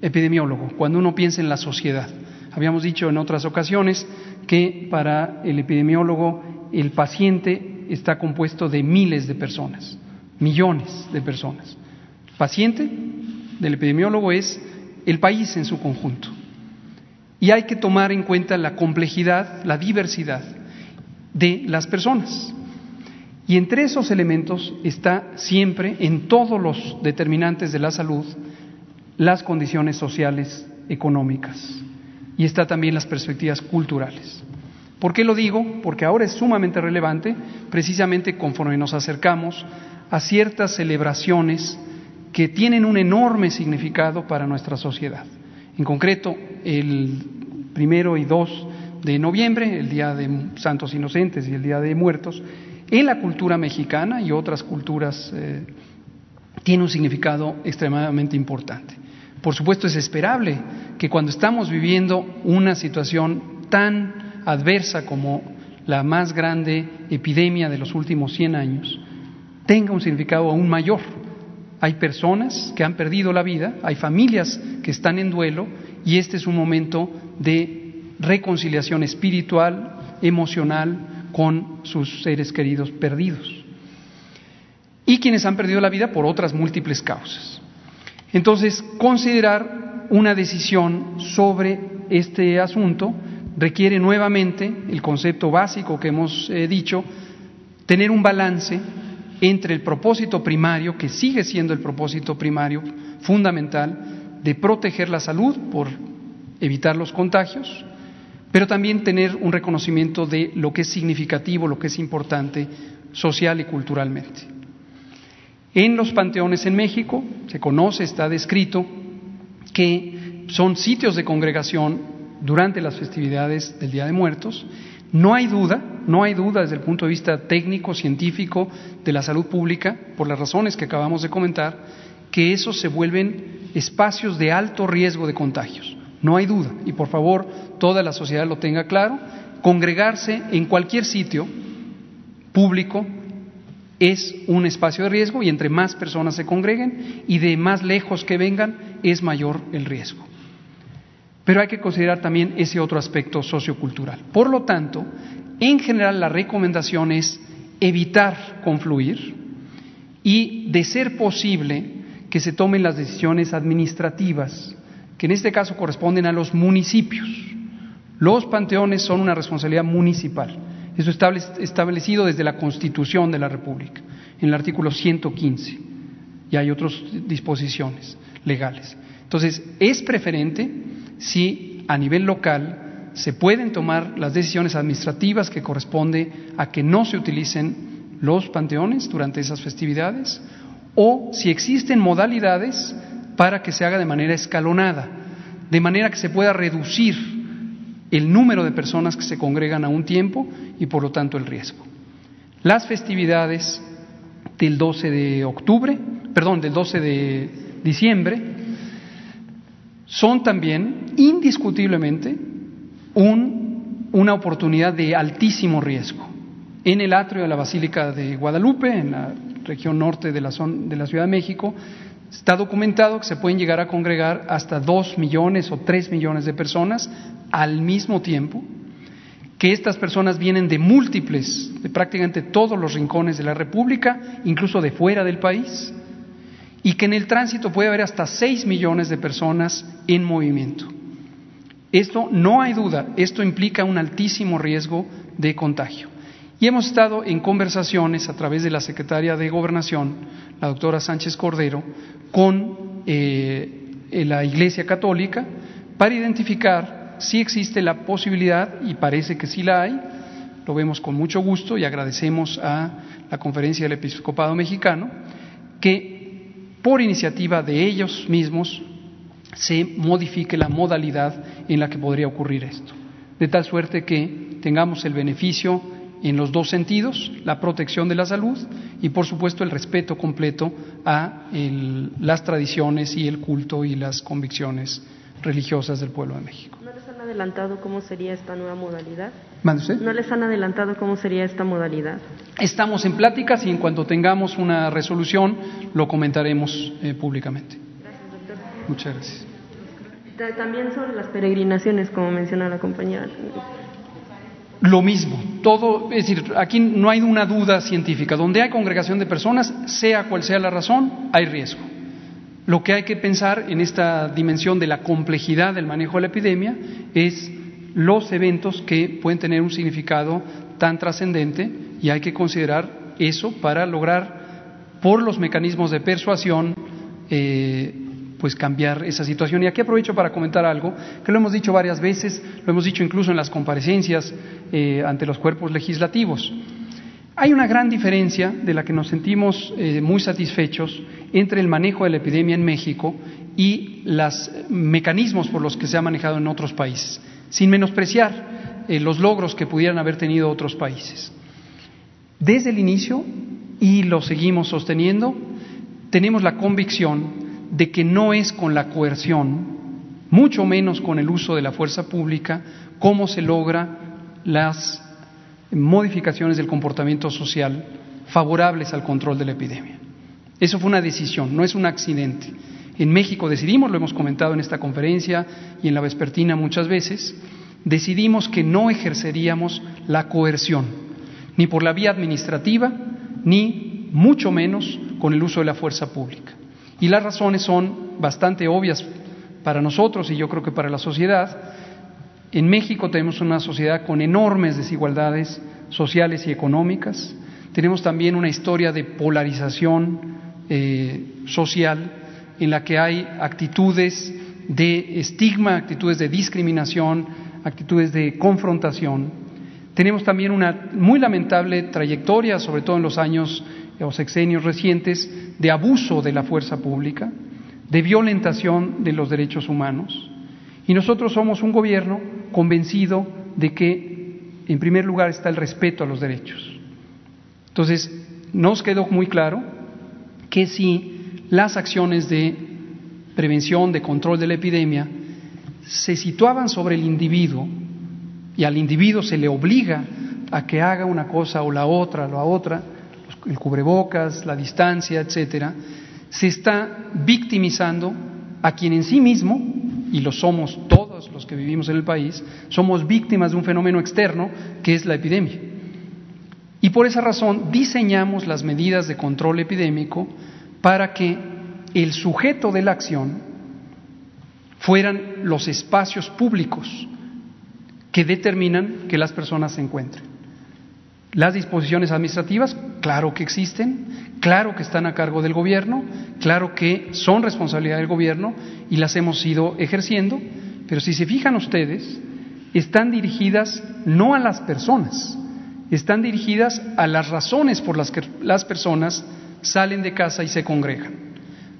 epidemiólogo, cuando uno piensa en la sociedad. Habíamos dicho en otras ocasiones que para el epidemiólogo el paciente está compuesto de miles de personas, millones de personas. El paciente del epidemiólogo es el país en su conjunto. Y hay que tomar en cuenta la complejidad, la diversidad de las personas. Y entre esos elementos está siempre, en todos los determinantes de la salud, las condiciones sociales, económicas. Y está también las perspectivas culturales. ¿Por qué lo digo? Porque ahora es sumamente relevante, precisamente conforme nos acercamos a ciertas celebraciones que tienen un enorme significado para nuestra sociedad. En concreto, el primero y dos de noviembre, el Día de Santos Inocentes y el Día de Muertos, en la cultura mexicana y otras culturas eh, tiene un significado extremadamente importante. Por supuesto, es esperable que cuando estamos viviendo una situación tan adversa como la más grande epidemia de los últimos 100 años, tenga un significado aún mayor. Hay personas que han perdido la vida, hay familias que están en duelo y este es un momento de reconciliación espiritual, emocional con sus seres queridos perdidos. Y quienes han perdido la vida por otras múltiples causas. Entonces, considerar una decisión sobre este asunto requiere nuevamente el concepto básico que hemos eh, dicho, tener un balance entre el propósito primario, que sigue siendo el propósito primario fundamental, de proteger la salud por evitar los contagios, pero también tener un reconocimiento de lo que es significativo, lo que es importante social y culturalmente. En los panteones en México se conoce, está descrito, que son sitios de congregación durante las festividades del Día de Muertos. No hay duda, no hay duda desde el punto de vista técnico, científico, de la salud pública, por las razones que acabamos de comentar, que esos se vuelven espacios de alto riesgo de contagios. No hay duda, y por favor toda la sociedad lo tenga claro, congregarse en cualquier sitio público es un espacio de riesgo y entre más personas se congreguen y de más lejos que vengan es mayor el riesgo. Pero hay que considerar también ese otro aspecto sociocultural. Por lo tanto, en general la recomendación es evitar confluir y, de ser posible, que se tomen las decisiones administrativas, que en este caso corresponden a los municipios. Los panteones son una responsabilidad municipal. Eso está establecido desde la Constitución de la República, en el artículo 115, y hay otras disposiciones legales. Entonces, es preferente si a nivel local se pueden tomar las decisiones administrativas que corresponde a que no se utilicen los panteones durante esas festividades, o si existen modalidades para que se haga de manera escalonada, de manera que se pueda reducir el número de personas que se congregan a un tiempo y por lo tanto el riesgo. Las festividades del 12 de octubre, perdón, del 12 de diciembre, son también indiscutiblemente un, una oportunidad de altísimo riesgo. En el atrio de la Basílica de Guadalupe, en la región norte de la, de la Ciudad de México, Está documentado que se pueden llegar a congregar hasta dos millones o tres millones de personas al mismo tiempo, que estas personas vienen de múltiples, de prácticamente todos los rincones de la República, incluso de fuera del país, y que en el tránsito puede haber hasta seis millones de personas en movimiento. Esto no hay duda, esto implica un altísimo riesgo de contagio. Y hemos estado en conversaciones a través de la secretaria de Gobernación, la doctora Sánchez Cordero, con eh, la Iglesia Católica para identificar si existe la posibilidad, y parece que sí la hay, lo vemos con mucho gusto y agradecemos a la Conferencia del Episcopado Mexicano, que por iniciativa de ellos mismos se modifique la modalidad en la que podría ocurrir esto, de tal suerte que tengamos el beneficio en los dos sentidos, la protección de la salud y por supuesto el respeto completo a las tradiciones y el culto y las convicciones religiosas del pueblo de México. ¿No les han adelantado cómo sería esta nueva modalidad? ¿Mande usted? ¿No les han adelantado cómo sería esta modalidad? Estamos en pláticas y en cuanto tengamos una resolución lo comentaremos eh, públicamente. Gracias, doctor. Muchas gracias. También sobre las peregrinaciones, como menciona la compañera. Lo mismo, todo, es decir, aquí no hay una duda científica. Donde hay congregación de personas, sea cual sea la razón, hay riesgo. Lo que hay que pensar en esta dimensión de la complejidad del manejo de la epidemia es los eventos que pueden tener un significado tan trascendente y hay que considerar eso para lograr, por los mecanismos de persuasión, eh, pues cambiar esa situación. Y aquí aprovecho para comentar algo que lo hemos dicho varias veces, lo hemos dicho incluso en las comparecencias eh, ante los cuerpos legislativos. Hay una gran diferencia de la que nos sentimos eh, muy satisfechos entre el manejo de la epidemia en México y los mecanismos por los que se ha manejado en otros países, sin menospreciar eh, los logros que pudieran haber tenido otros países. Desde el inicio, y lo seguimos sosteniendo, tenemos la convicción de que no es con la coerción, mucho menos con el uso de la fuerza pública, cómo se logra las modificaciones del comportamiento social favorables al control de la epidemia. Eso fue una decisión, no es un accidente. En México decidimos, lo hemos comentado en esta conferencia y en la vespertina muchas veces, decidimos que no ejerceríamos la coerción, ni por la vía administrativa, ni mucho menos con el uso de la fuerza pública. Y las razones son bastante obvias para nosotros y yo creo que para la sociedad. En México tenemos una sociedad con enormes desigualdades sociales y económicas. Tenemos también una historia de polarización eh, social en la que hay actitudes de estigma, actitudes de discriminación, actitudes de confrontación. Tenemos también una muy lamentable trayectoria, sobre todo en los años o sexenios recientes, de abuso de la fuerza pública, de violentación de los derechos humanos. Y nosotros somos un gobierno convencido de que, en primer lugar, está el respeto a los derechos. Entonces, nos quedó muy claro que si las acciones de prevención, de control de la epidemia, se situaban sobre el individuo y al individuo se le obliga a que haga una cosa o la otra, la otra, el cubrebocas, la distancia, etcétera, se está victimizando a quien en sí mismo, y lo somos todos los que vivimos en el país, somos víctimas de un fenómeno externo que es la epidemia. Y por esa razón diseñamos las medidas de control epidémico para que el sujeto de la acción fueran los espacios públicos que determinan que las personas se encuentren. Las disposiciones administrativas, claro que existen, claro que están a cargo del gobierno, claro que son responsabilidad del gobierno y las hemos ido ejerciendo, pero si se fijan ustedes, están dirigidas no a las personas, están dirigidas a las razones por las que las personas salen de casa y se congregan.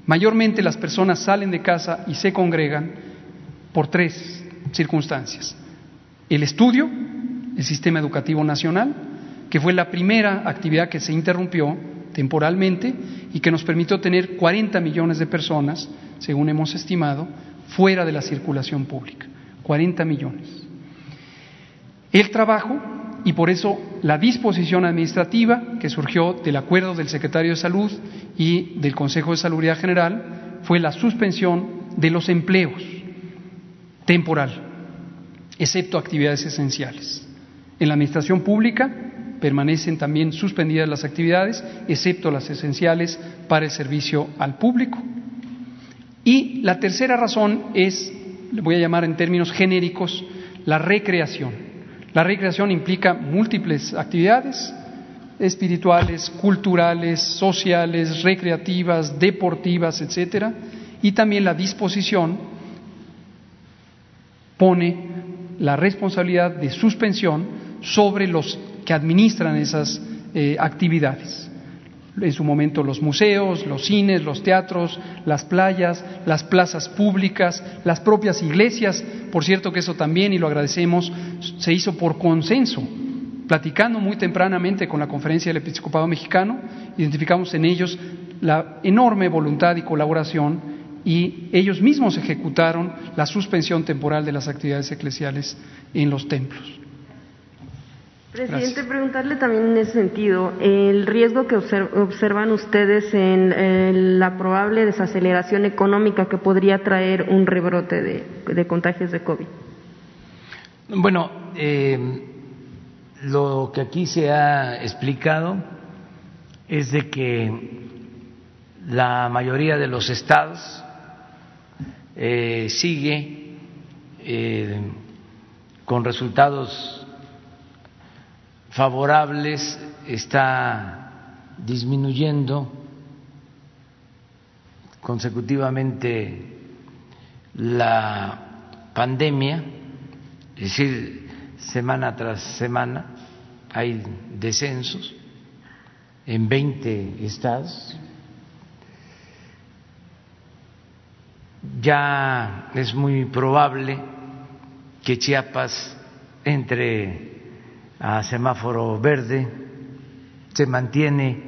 Mayormente las personas salen de casa y se congregan por tres circunstancias. El estudio, el sistema educativo nacional, que fue la primera actividad que se interrumpió temporalmente y que nos permitió tener 40 millones de personas, según hemos estimado, fuera de la circulación pública. 40 millones. El trabajo y por eso la disposición administrativa que surgió del acuerdo del secretario de Salud y del Consejo de Salud General fue la suspensión de los empleos temporal, excepto actividades esenciales. En la administración pública permanecen también suspendidas las actividades, excepto las esenciales para el servicio al público. Y la tercera razón es, le voy a llamar en términos genéricos, la recreación. La recreación implica múltiples actividades espirituales, culturales, sociales, recreativas, deportivas, etcétera, y también la disposición pone la responsabilidad de suspensión sobre los que administran esas eh, actividades. En su momento los museos, los cines, los teatros, las playas, las plazas públicas, las propias iglesias. Por cierto que eso también, y lo agradecemos, se hizo por consenso. Platicando muy tempranamente con la Conferencia del Episcopado Mexicano, identificamos en ellos la enorme voluntad y colaboración y ellos mismos ejecutaron la suspensión temporal de las actividades eclesiales en los templos. Presidente, preguntarle también en ese sentido, el riesgo que observan ustedes en, la probable desaceleración económica que podría traer un rebrote de, contagios de COVID. Bueno, eh, lo que aquí se ha explicado es de que la mayoría de los estados eh, sigue eh, con resultados favorables está disminuyendo consecutivamente la pandemia, es decir, semana tras semana hay descensos en 20 estados. Ya es muy probable que Chiapas entre a semáforo verde, se mantiene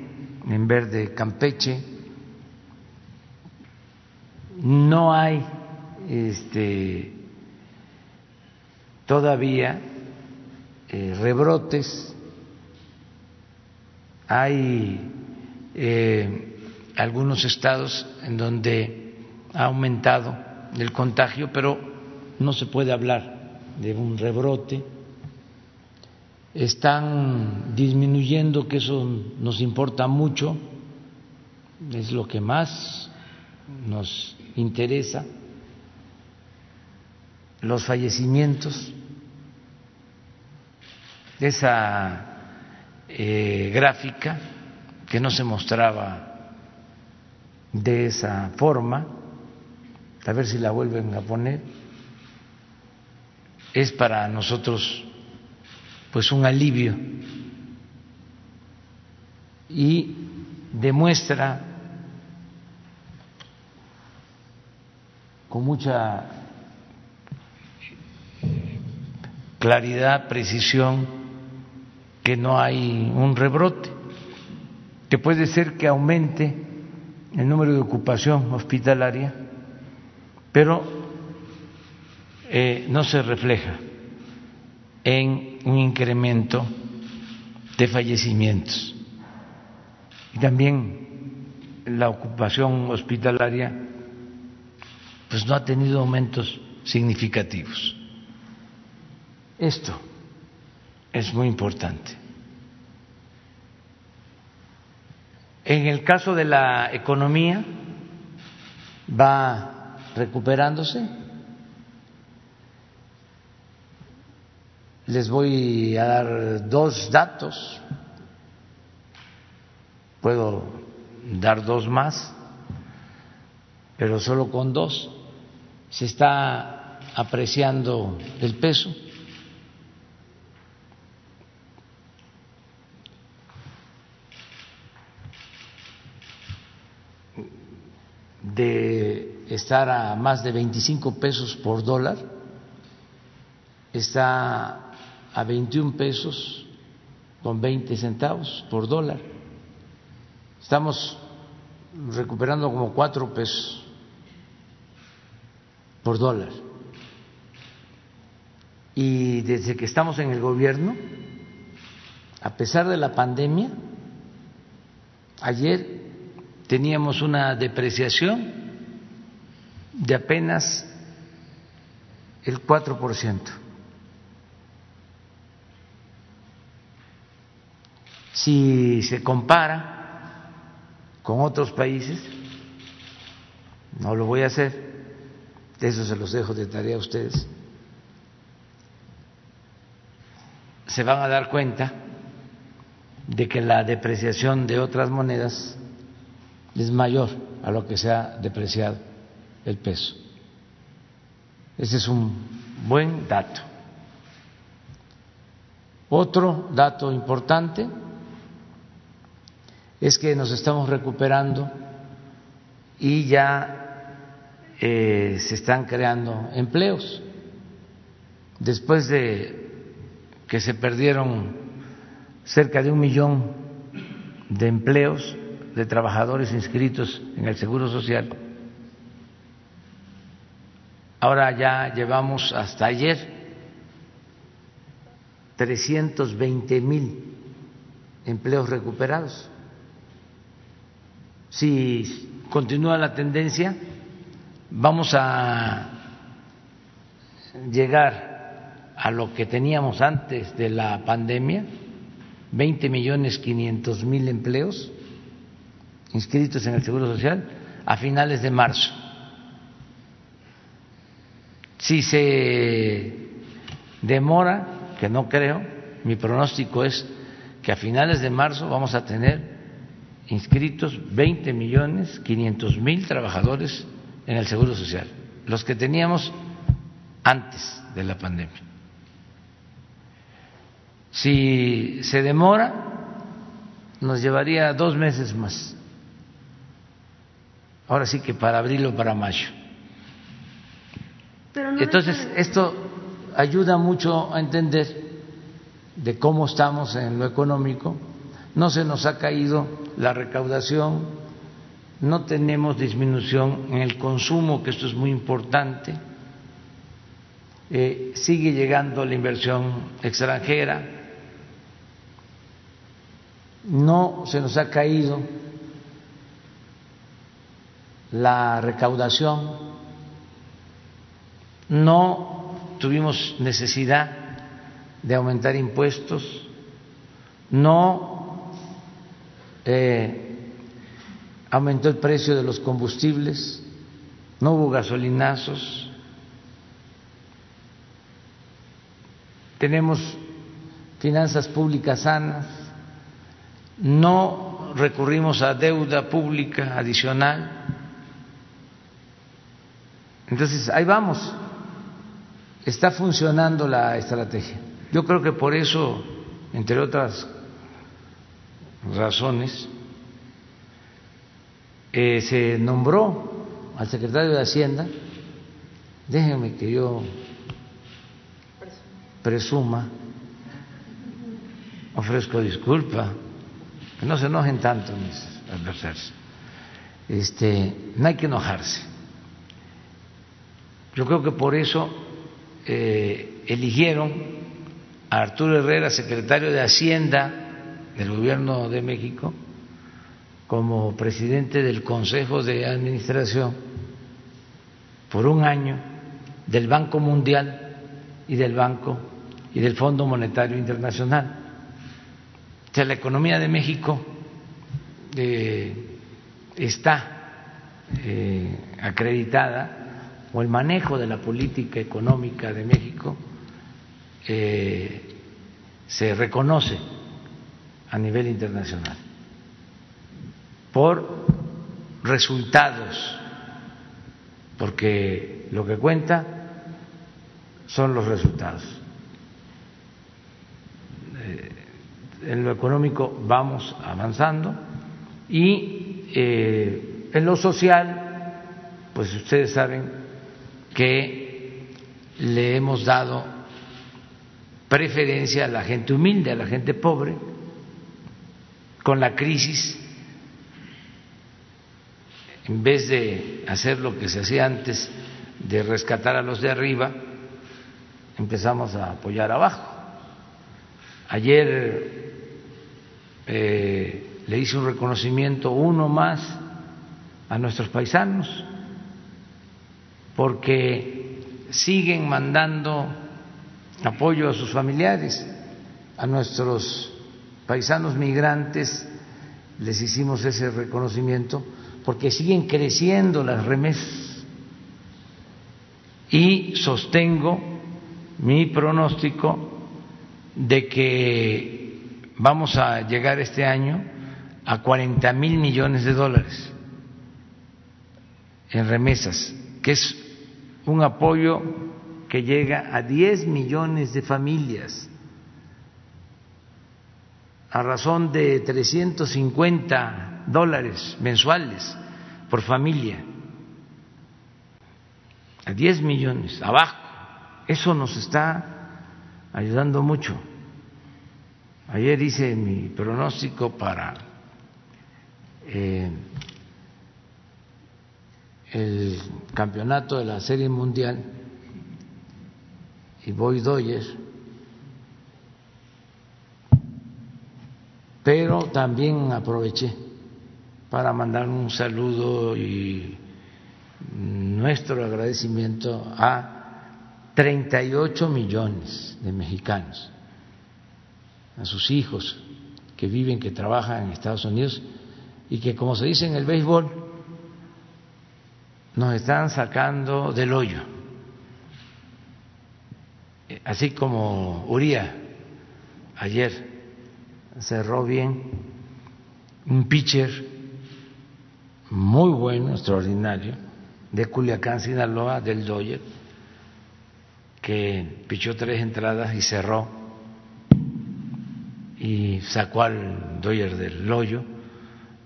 en verde Campeche, no hay este, todavía eh, rebrotes, hay eh, algunos estados en donde ha aumentado el contagio, pero no se puede hablar de un rebrote. Están disminuyendo, que eso nos importa mucho, es lo que más nos interesa, los fallecimientos, esa eh, gráfica que no se mostraba de esa forma, a ver si la vuelven a poner, es para nosotros pues un alivio. Y demuestra con mucha claridad, precisión, que no hay un rebrote, que puede ser que aumente el número de ocupación hospitalaria, pero eh, no se refleja en un incremento de fallecimientos. Y también la ocupación hospitalaria pues no ha tenido aumentos significativos. Esto es muy importante. En el caso de la economía, va recuperándose. Les voy a dar dos datos, puedo dar dos más, pero solo con dos. Se está apreciando el peso de estar a más de 25 pesos por dólar, está a 21 pesos con 20 centavos por dólar. Estamos recuperando como 4 pesos por dólar. Y desde que estamos en el gobierno, a pesar de la pandemia, ayer teníamos una depreciación de apenas el 4%. Si se compara con otros países, no lo voy a hacer, eso se los dejo de tarea a ustedes, se van a dar cuenta de que la depreciación de otras monedas es mayor a lo que se ha depreciado el peso. Ese es un buen dato. Otro dato importante es que nos estamos recuperando y ya eh, se están creando empleos. Después de que se perdieron cerca de un millón de empleos, de trabajadores inscritos en el Seguro Social. Ahora ya llevamos hasta ayer 320 mil empleos recuperados. Si continúa la tendencia, vamos a llegar a lo que teníamos antes de la pandemia, 20 millones 500 mil empleos inscritos en el Seguro Social a finales de marzo. Si se demora, que no creo, mi pronóstico es que a finales de marzo vamos a tener inscritos 20 millones 500 mil trabajadores en el Seguro Social, los que teníamos antes de la pandemia. Si se demora, nos llevaría dos meses más ahora sí que para abril o para mayo. Entonces, esto ayuda mucho a entender de cómo estamos en lo económico. No se nos ha caído la recaudación, no tenemos disminución en el consumo, que esto es muy importante. Eh, sigue llegando la inversión extranjera, no se nos ha caído la recaudación, no tuvimos necesidad de aumentar impuestos, no eh, aumentó el precio de los combustibles, no hubo gasolinazos, tenemos finanzas públicas sanas, no recurrimos a deuda pública adicional. Entonces, ahí vamos. Está funcionando la estrategia. Yo creo que por eso, entre otras razones, eh, se nombró al secretario de Hacienda, déjenme que yo presuma, ofrezco disculpa no se enojen tanto mis adversarios. Este, no hay que enojarse. Yo creo que por eso eh, eligieron a Arturo Herrera, secretario de Hacienda del Gobierno de México, como presidente del Consejo de Administración por un año del Banco Mundial y del Banco y del Fondo Monetario Internacional. Sea, la economía de México eh, está eh, acreditada o el manejo de la política económica de México eh, se reconoce a nivel internacional por resultados, porque lo que cuenta son los resultados. En lo económico vamos avanzando y eh, en lo social, pues ustedes saben que le hemos dado preferencia a la gente humilde, a la gente pobre, con la crisis, en vez de hacer lo que se hacía antes de rescatar a los de arriba, empezamos a apoyar abajo. Ayer eh, le hice un reconocimiento, uno más, a nuestros paisanos, porque siguen mandando apoyo a sus familiares, a nuestros paisanos migrantes les hicimos ese reconocimiento porque siguen creciendo las remesas. Y sostengo mi pronóstico de que vamos a llegar este año a 40 mil millones de dólares en remesas, que es un apoyo que llega a 10 millones de familias, a razón de 350 dólares mensuales por familia, a 10 millones, abajo. Eso nos está ayudando mucho. Ayer hice mi pronóstico para eh, el campeonato de la Serie Mundial y voy Doyes, pero también aproveché para mandar un saludo y nuestro agradecimiento a 38 millones de mexicanos a sus hijos que viven, que trabajan en Estados Unidos y que, como se dice en el béisbol, nos están sacando del hoyo. Así como Uría ayer cerró bien un pitcher muy bueno, extraordinario, de Culiacán, Sinaloa, del Doyer, que pichó tres entradas y cerró y sacó al Doyer del hoyo,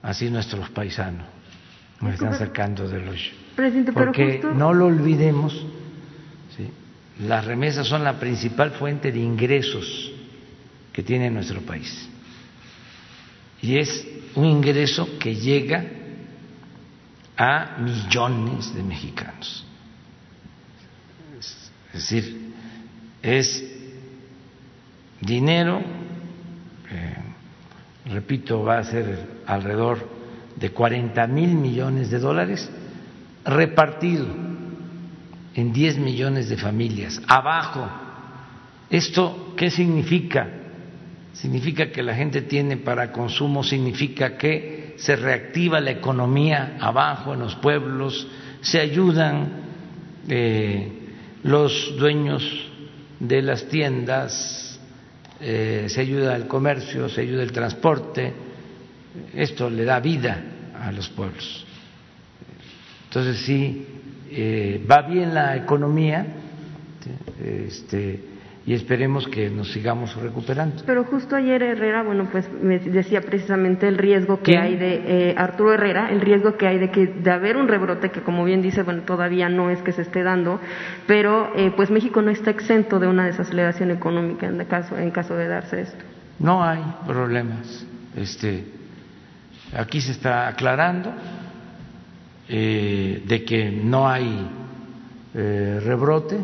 así nuestros paisanos nos están sacando del hoyo. Porque no lo olvidemos, las remesas son la principal fuente de ingresos que tiene nuestro país. Y es un ingreso que llega a millones de mexicanos. Es decir, es dinero, eh, repito, va a ser alrededor de 40 mil millones de dólares repartido en 10 millones de familias, abajo. ¿Esto qué significa? Significa que la gente tiene para consumo, significa que se reactiva la economía abajo en los pueblos, se ayudan eh, los dueños de las tiendas, eh, se ayuda el comercio, se ayuda el transporte, esto le da vida a los pueblos. Entonces sí, eh, va bien la economía este, y esperemos que nos sigamos recuperando. Pero justo ayer Herrera, bueno, pues me decía precisamente el riesgo que hay de, eh, Arturo Herrera, el riesgo que hay de que de haber un rebrote que como bien dice, bueno, todavía no es que se esté dando, pero eh, pues México no está exento de una desaceleración económica en caso, en caso de darse esto. No hay problemas. Este, aquí se está aclarando eh, de que no hay eh, rebrote,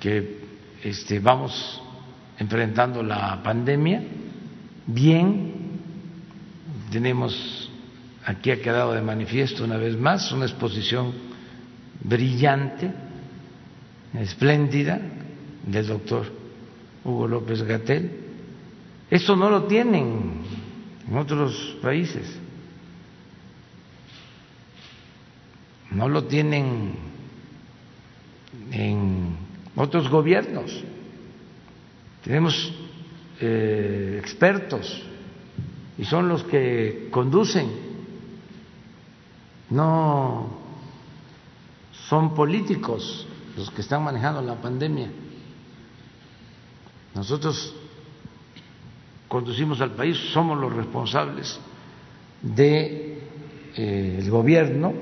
que este, vamos enfrentando la pandemia bien, tenemos, aquí ha quedado de manifiesto una vez más, una exposición brillante, espléndida, del doctor Hugo López Gatel. Esto no lo tienen en otros países. no lo tienen en otros gobiernos. Tenemos eh, expertos y son los que conducen, no son políticos los que están manejando la pandemia. Nosotros conducimos al país, somos los responsables del de, eh, gobierno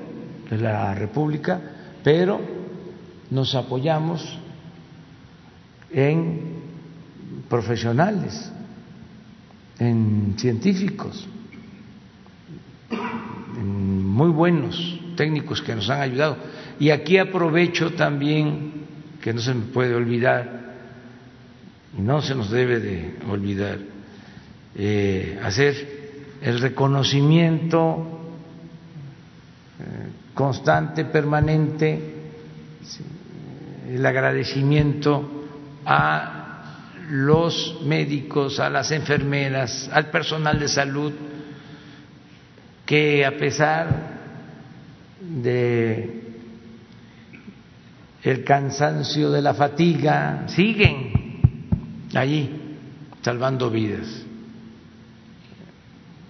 de la República, pero nos apoyamos en profesionales, en científicos, en muy buenos técnicos que nos han ayudado. Y aquí aprovecho también, que no se me puede olvidar, y no se nos debe de olvidar, eh, hacer el reconocimiento constante, permanente, el agradecimiento a los médicos, a las enfermeras, al personal de salud, que a pesar de el cansancio de la fatiga, siguen allí salvando vidas.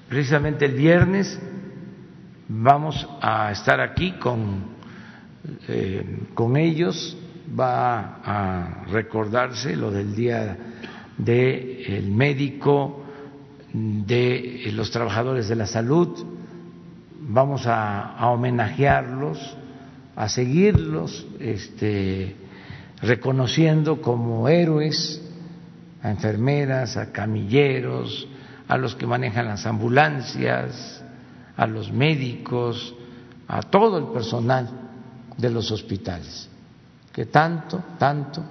Precisamente el viernes Vamos a estar aquí con, eh, con ellos, va a recordarse lo del día del médico, de los trabajadores de la salud, vamos a, a homenajearlos, a seguirlos, este, reconociendo como héroes a enfermeras, a camilleros, a los que manejan las ambulancias, a los médicos, a todo el personal de los hospitales, que tanto, tanto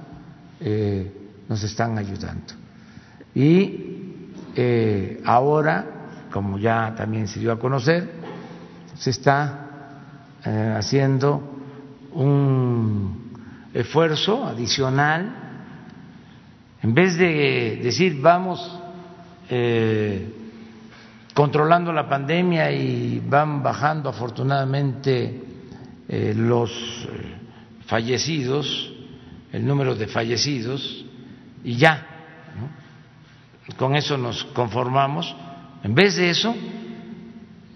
eh, nos están ayudando. Y eh, ahora, como ya también se dio a conocer, se está eh, haciendo un esfuerzo adicional, en vez de decir vamos controlando la pandemia y van bajando afortunadamente los fallecidos, el número de fallecidos, y ya, con eso nos conformamos. En vez de eso,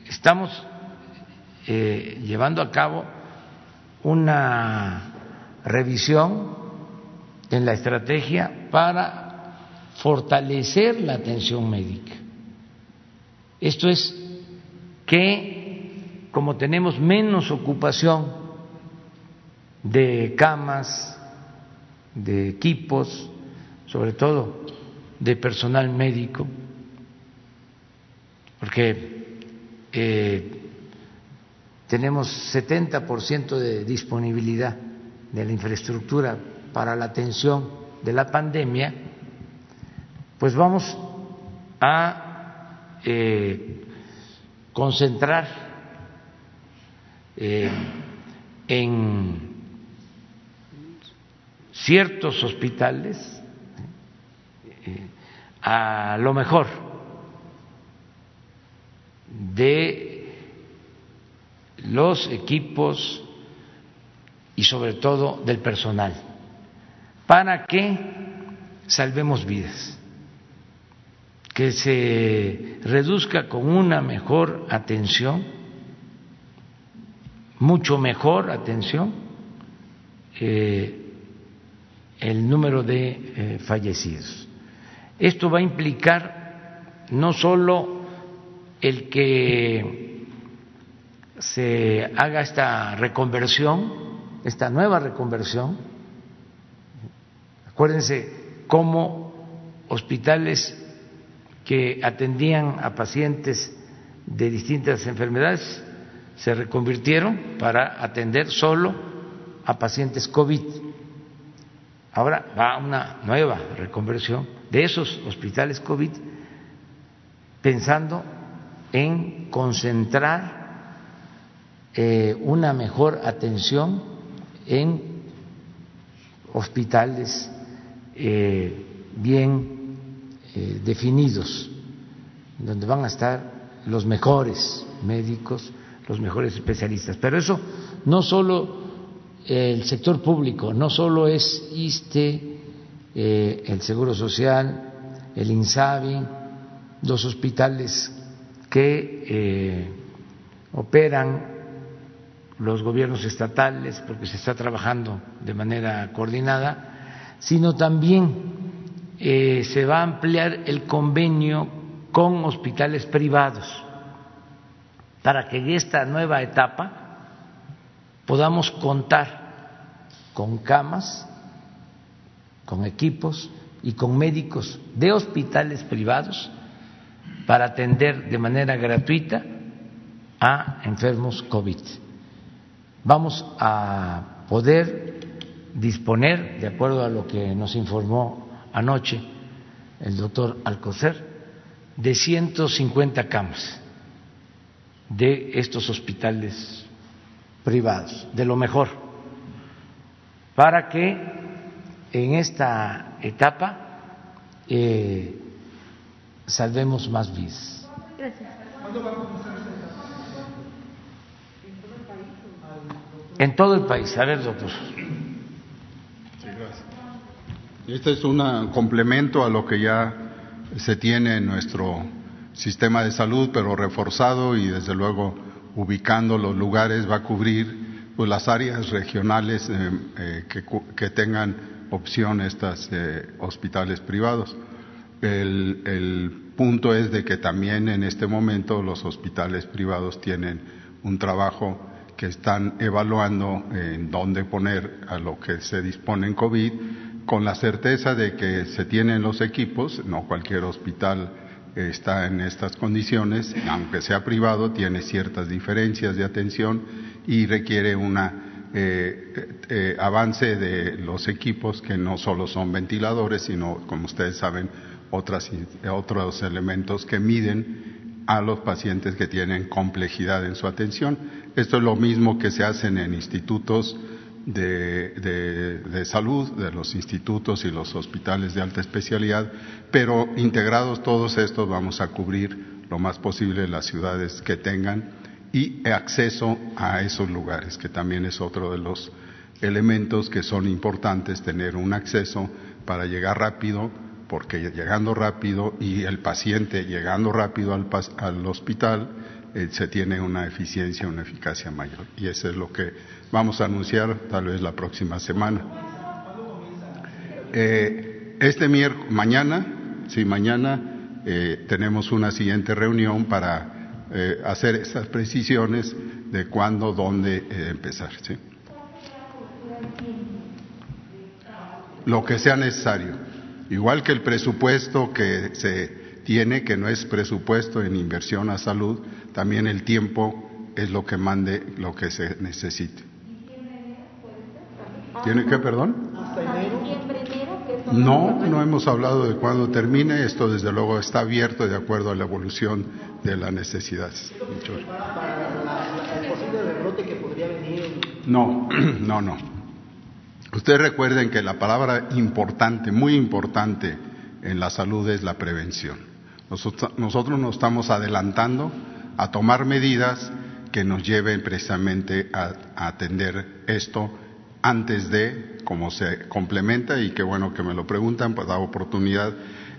estamos eh, llevando a cabo una revisión en la estrategia para fortalecer la atención médica esto es que como tenemos menos ocupación de camas, de equipos, sobre todo de personal médico, porque eh, tenemos 70% de disponibilidad de la infraestructura para la atención de la pandemia, pues vamos a eh, concentrar eh, en ciertos hospitales eh, a lo mejor de los equipos y sobre todo del personal, para que salvemos vidas, que se reduzca con una mejor atención, mucho mejor atención, eh, el número de eh, fallecidos. Esto va a implicar no solo el que se haga esta reconversión, esta nueva reconversión, acuérdense cómo hospitales que atendían a pacientes de distintas enfermedades se reconvirtieron para atender solo a pacientes COVID Ahora va una nueva reconversión de esos hospitales COVID pensando en concentrar eh, una mejor atención en hospitales eh, bien eh, definidos, donde van a estar los mejores médicos, los mejores especialistas. Pero eso no solo el sector público no solo es ISTE, eh, el Seguro Social, el INSABI, los hospitales que eh, operan los gobiernos estatales, porque se está trabajando de manera coordinada, sino también eh, se va a ampliar el convenio con hospitales privados para que en esta nueva etapa podamos contar con camas, con equipos y con médicos de hospitales privados para atender de manera gratuita a enfermos COVID. Vamos a poder disponer, de acuerdo a lo que nos informó anoche el doctor Alcocer, de 150 camas de estos hospitales privados, de lo mejor, para que en esta etapa eh, salvemos más vidas. Gracias. En todo el país. A ver, doctor. Sí, gracias. Este es un complemento a lo que ya se tiene en nuestro sistema de salud, pero reforzado y desde luego ubicando los lugares, va a cubrir pues, las áreas regionales eh, eh, que, tengan opción estos eh, hospitales privados. El, el, punto es de que también en este momento los hospitales privados tienen un trabajo que están evaluando en dónde poner a lo que se dispone en COVID, con la certeza de que se tienen los equipos, no cualquier hospital está en estas condiciones, aunque sea privado, tiene ciertas diferencias de atención y requiere un eh, eh, avance de los equipos que no solo son ventiladores, sino, como ustedes saben, otras, otros elementos que miden a los pacientes que tienen complejidad en su atención. Esto es lo mismo que se hacen en institutos de, de, salud, de los institutos y los hospitales de alta especialidad, pero integrados todos estos vamos a cubrir lo más posible las ciudades que tengan y acceso a esos lugares, que también es otro de los elementos que son importantes, tener un acceso para llegar rápido, porque llegando rápido y el paciente llegando rápido al, al hospital, eh, se tiene una eficiencia, una eficacia mayor. Y eso es lo que vamos a anunciar tal vez la próxima semana. Eh, este miércoles, mañana, sí, mañana eh, tenemos una siguiente reunión para hacer esas precisiones de cuándo, dónde empezar. lo que sea necesario. Igual que el presupuesto que se tiene, que no es presupuesto en inversión a salud, también el tiempo es lo que mande lo que se necesite. ¿Tiene que, perdón? No, no hemos hablado de cuándo termine. Esto, desde luego, está abierto de acuerdo a la evolución de las necesidades. No, no, no. Ustedes recuerden que la palabra importante, muy importante en la salud es la prevención. Nosotros, nos estamos adelantando a tomar medidas que nos lleven precisamente a, atender esto antes de cómo se complementa y qué bueno que me lo preguntan, pues da oportunidad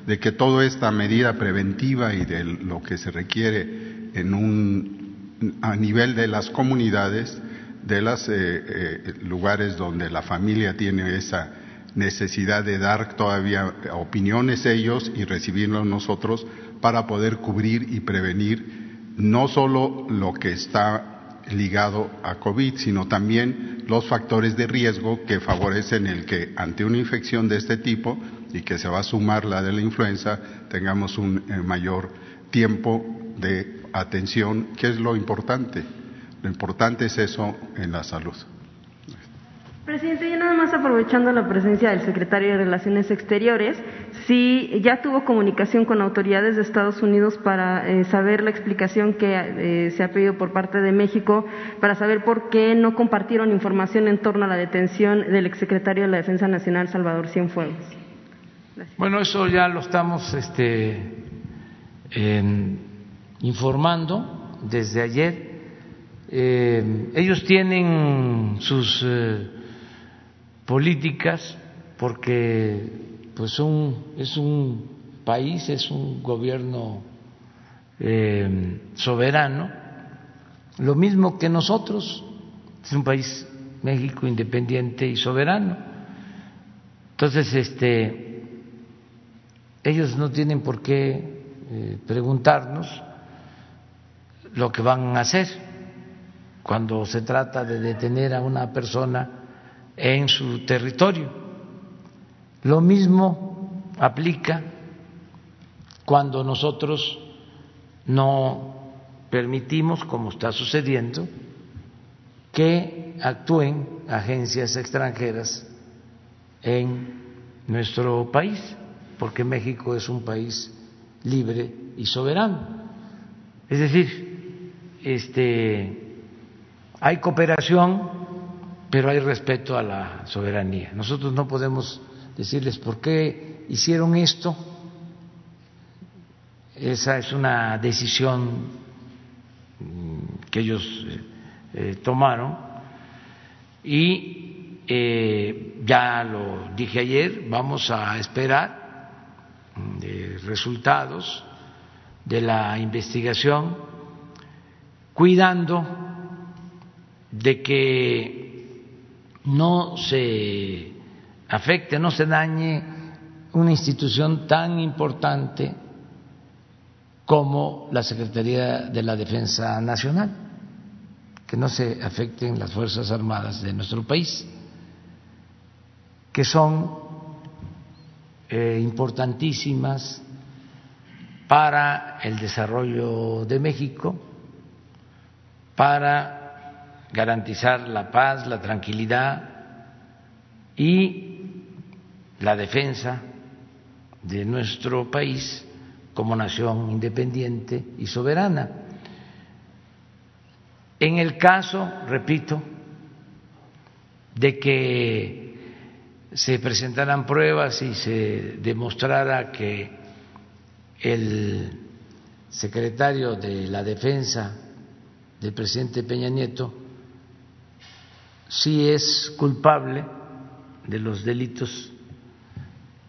de que toda esta medida preventiva y de lo que se requiere en un, a nivel de las comunidades, de los eh, eh, lugares donde la familia tiene esa necesidad de dar todavía opiniones ellos y recibirlos nosotros para poder cubrir y prevenir no solo lo que está ligado a COVID, sino también los factores de riesgo que favorecen el que ante una infección de este tipo y que se va a sumar la de la influenza tengamos un eh, mayor tiempo de atención, que es lo importante. Lo importante es eso en la salud. Presidente, y nada más aprovechando la presencia del secretario de Relaciones Exteriores, si ya tuvo comunicación con autoridades de Estados Unidos para eh, saber la explicación que eh, se ha pedido por parte de México, para saber por qué no compartieron información en torno a la detención del exsecretario de la Defensa Nacional, Salvador Cienfuegos. Bueno, eso ya lo estamos este, informando desde ayer. Eh, ellos tienen sus políticas porque pues es un país, es un gobierno eh, soberano, lo mismo que nosotros, es un país México independiente y soberano. Entonces, este, ellos no tienen por qué eh, preguntarnos lo que van a hacer cuando se trata de detener a una persona en su territorio. Lo mismo aplica cuando nosotros no permitimos, como está sucediendo, que actúen agencias extranjeras en nuestro país, porque México es un país libre y soberano. Es decir, este, hay cooperación pero hay respeto a la soberanía. Nosotros no podemos decirles por qué hicieron esto. Esa es una decisión mm, que ellos eh, eh, tomaron y eh, ya lo dije ayer, vamos a esperar mm, resultados de la investigación, cuidando de que no se afecte, no se dañe una institución tan importante como la Secretaría de la Defensa Nacional, que no se afecten las Fuerzas Armadas de nuestro país, que son eh, importantísimas para el desarrollo de México, para garantizar la paz, la tranquilidad y la defensa de nuestro país como nación independiente y soberana. En el caso, repito, de que se presentaran pruebas y se demostrara que el secretario de la Defensa del presidente Peña Nieto si es culpable de los delitos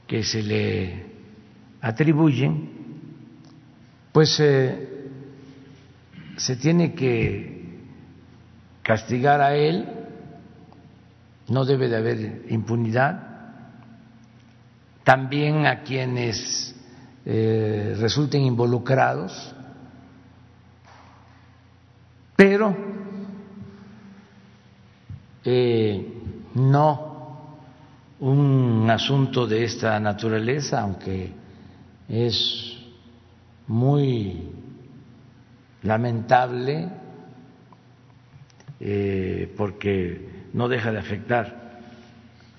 que se le atribuyen, pues eh, se tiene que castigar a él, no debe de haber impunidad, también a quienes eh, resulten involucrados, pero eh, no un un asunto de esta naturaleza, aunque es muy lamentable eh, porque no deja de afectar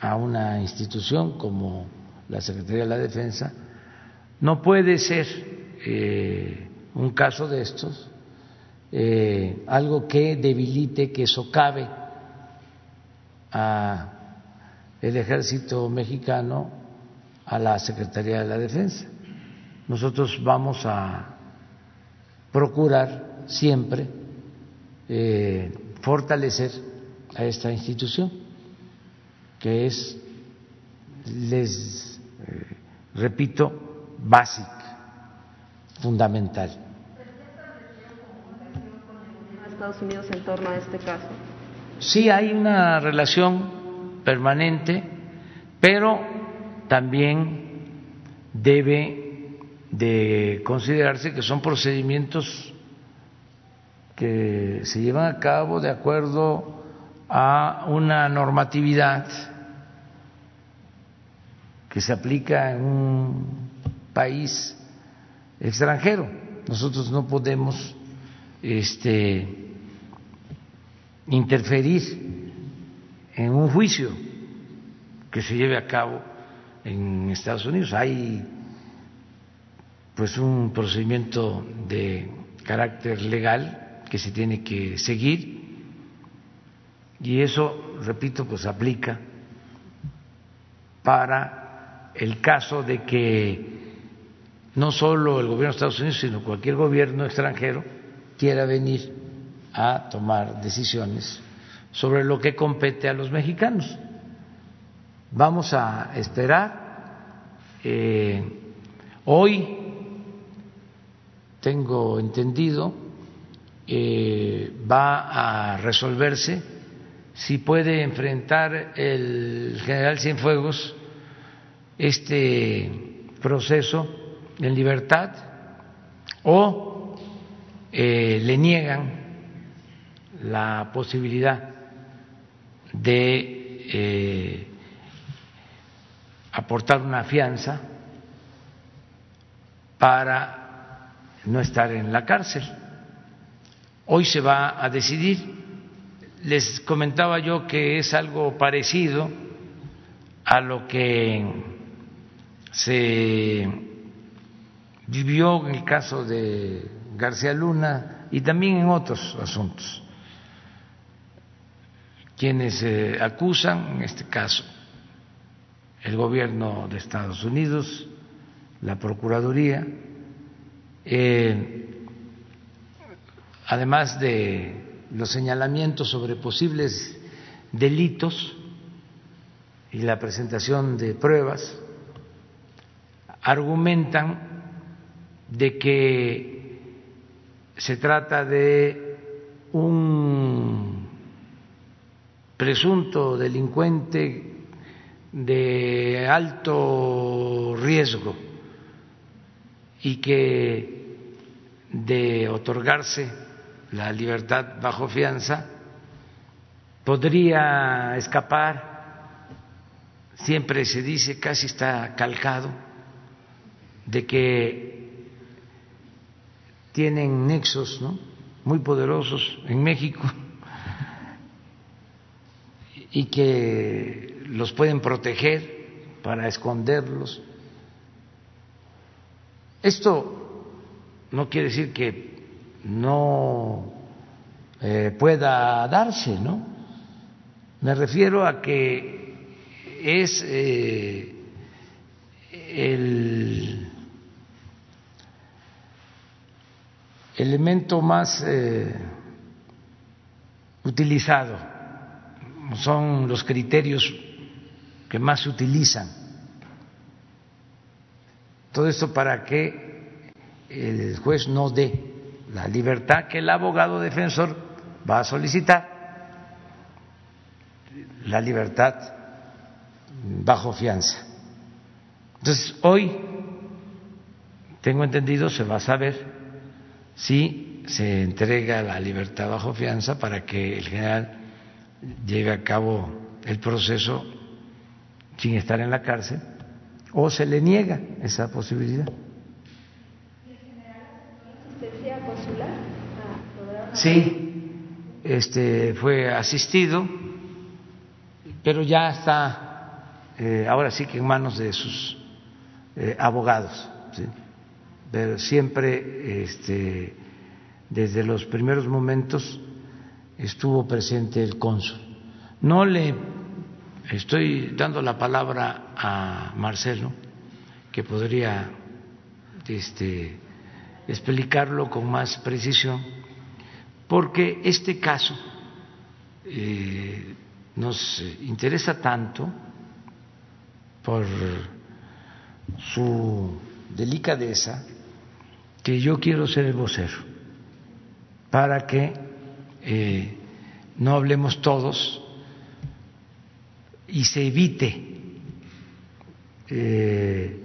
a una institución como la Secretaría de la Defensa, no puede ser eh, un caso de estos algo que debilite, que socave a el ejército mexicano, a la Secretaría de la Defensa. Nosotros vamos a procurar siempre eh, fortalecer a esta institución, que es, les eh, repito, básica, fundamental. Estados Unidos en torno a este caso? Sí hay una relación permanente, pero también debe de considerarse que son procedimientos que se llevan a cabo de acuerdo a una normatividad que se aplica en un país extranjero. Nosotros no podemos este, interferir en un juicio que se lleve a cabo en Estados Unidos. Hay pues un procedimiento de carácter legal que se tiene que seguir y eso, repito, pues aplica para el caso de que no solo el gobierno de Estados Unidos, sino cualquier gobierno extranjero quiera venir a tomar decisiones sobre lo que compete a los mexicanos. Vamos a esperar. Eh, hoy tengo entendido eh, va a resolverse si puede enfrentar el general Cienfuegos este proceso en libertad o eh, le niegan la posibilidad de eh, aportar una fianza para no estar en la cárcel. Hoy se va a decidir. Les comentaba yo que es algo parecido a lo que se vivió en el caso de García Luna y también en otros asuntos quienes eh, acusan, en este caso el gobierno de Estados Unidos, la Procuraduría, además de los señalamientos sobre posibles delitos y la presentación de pruebas, argumentan de que se trata de un presunto delincuente de alto riesgo y que de otorgarse la libertad bajo fianza podría escapar, siempre se dice, casi está calcado, de que tienen nexos muy poderosos en México y que los pueden proteger para esconderlos. Esto no quiere decir que no eh, pueda darse, ¿no? Me refiero a que es eh, el elemento más eh, utilizado son los criterios que más se utilizan. Todo esto para que el juez no dé la libertad que el abogado defensor va a solicitar, la libertad bajo fianza. Entonces, hoy, tengo entendido, se va a saber si se entrega la libertad bajo fianza para que el general lleve a cabo el proceso sin estar en la cárcel o se le niega esa posibilidad. Sí, este fue asistido, pero ya está eh, ahora sí que en manos de sus eh, abogados. Pero siempre, este, desde los primeros momentos, estuvo presente el cónsul. No le estoy dando la palabra a Marcelo, que podría este, explicarlo con más precisión, porque este caso eh, nos interesa tanto por su delicadeza que yo quiero ser el vocero para que eh, no hablemos todos y se evite eh,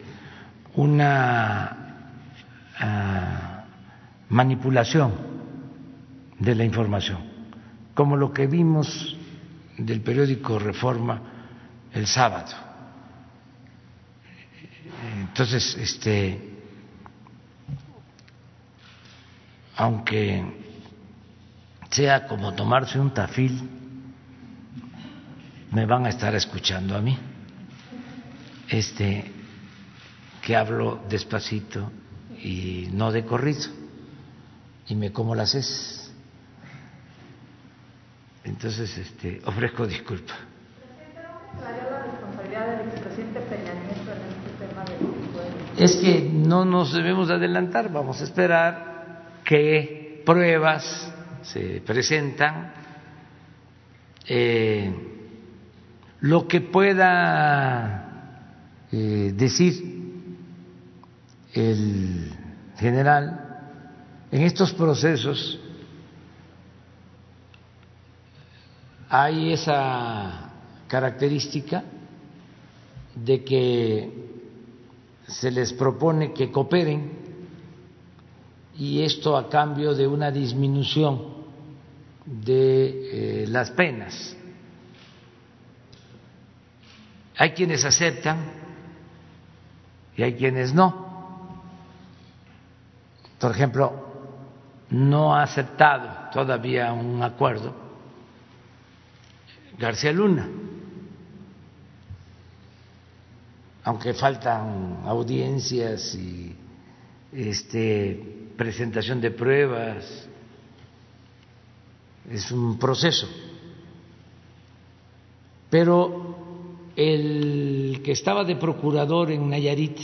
una ah, manipulación de la información, como lo que vimos del periódico Reforma el sábado. Entonces, este, aunque sea como tomarse un tafil, me van a estar escuchando a mí, este, que hablo despacito y no de corrido, y me como las es. Entonces, este, ofrezco disculpa. Es que no nos debemos adelantar, vamos a esperar que pruebas se presentan. Eh, lo que pueda eh, decir el general en estos procesos hay esa característica de que se les propone que cooperen y esto a cambio de una disminución de eh, las penas hay quienes aceptan y hay quienes no. Por ejemplo, no ha aceptado todavía un acuerdo García Luna, aunque faltan audiencias y este, presentación de pruebas, es un proceso. Pero el que estaba de procurador en Nayarit,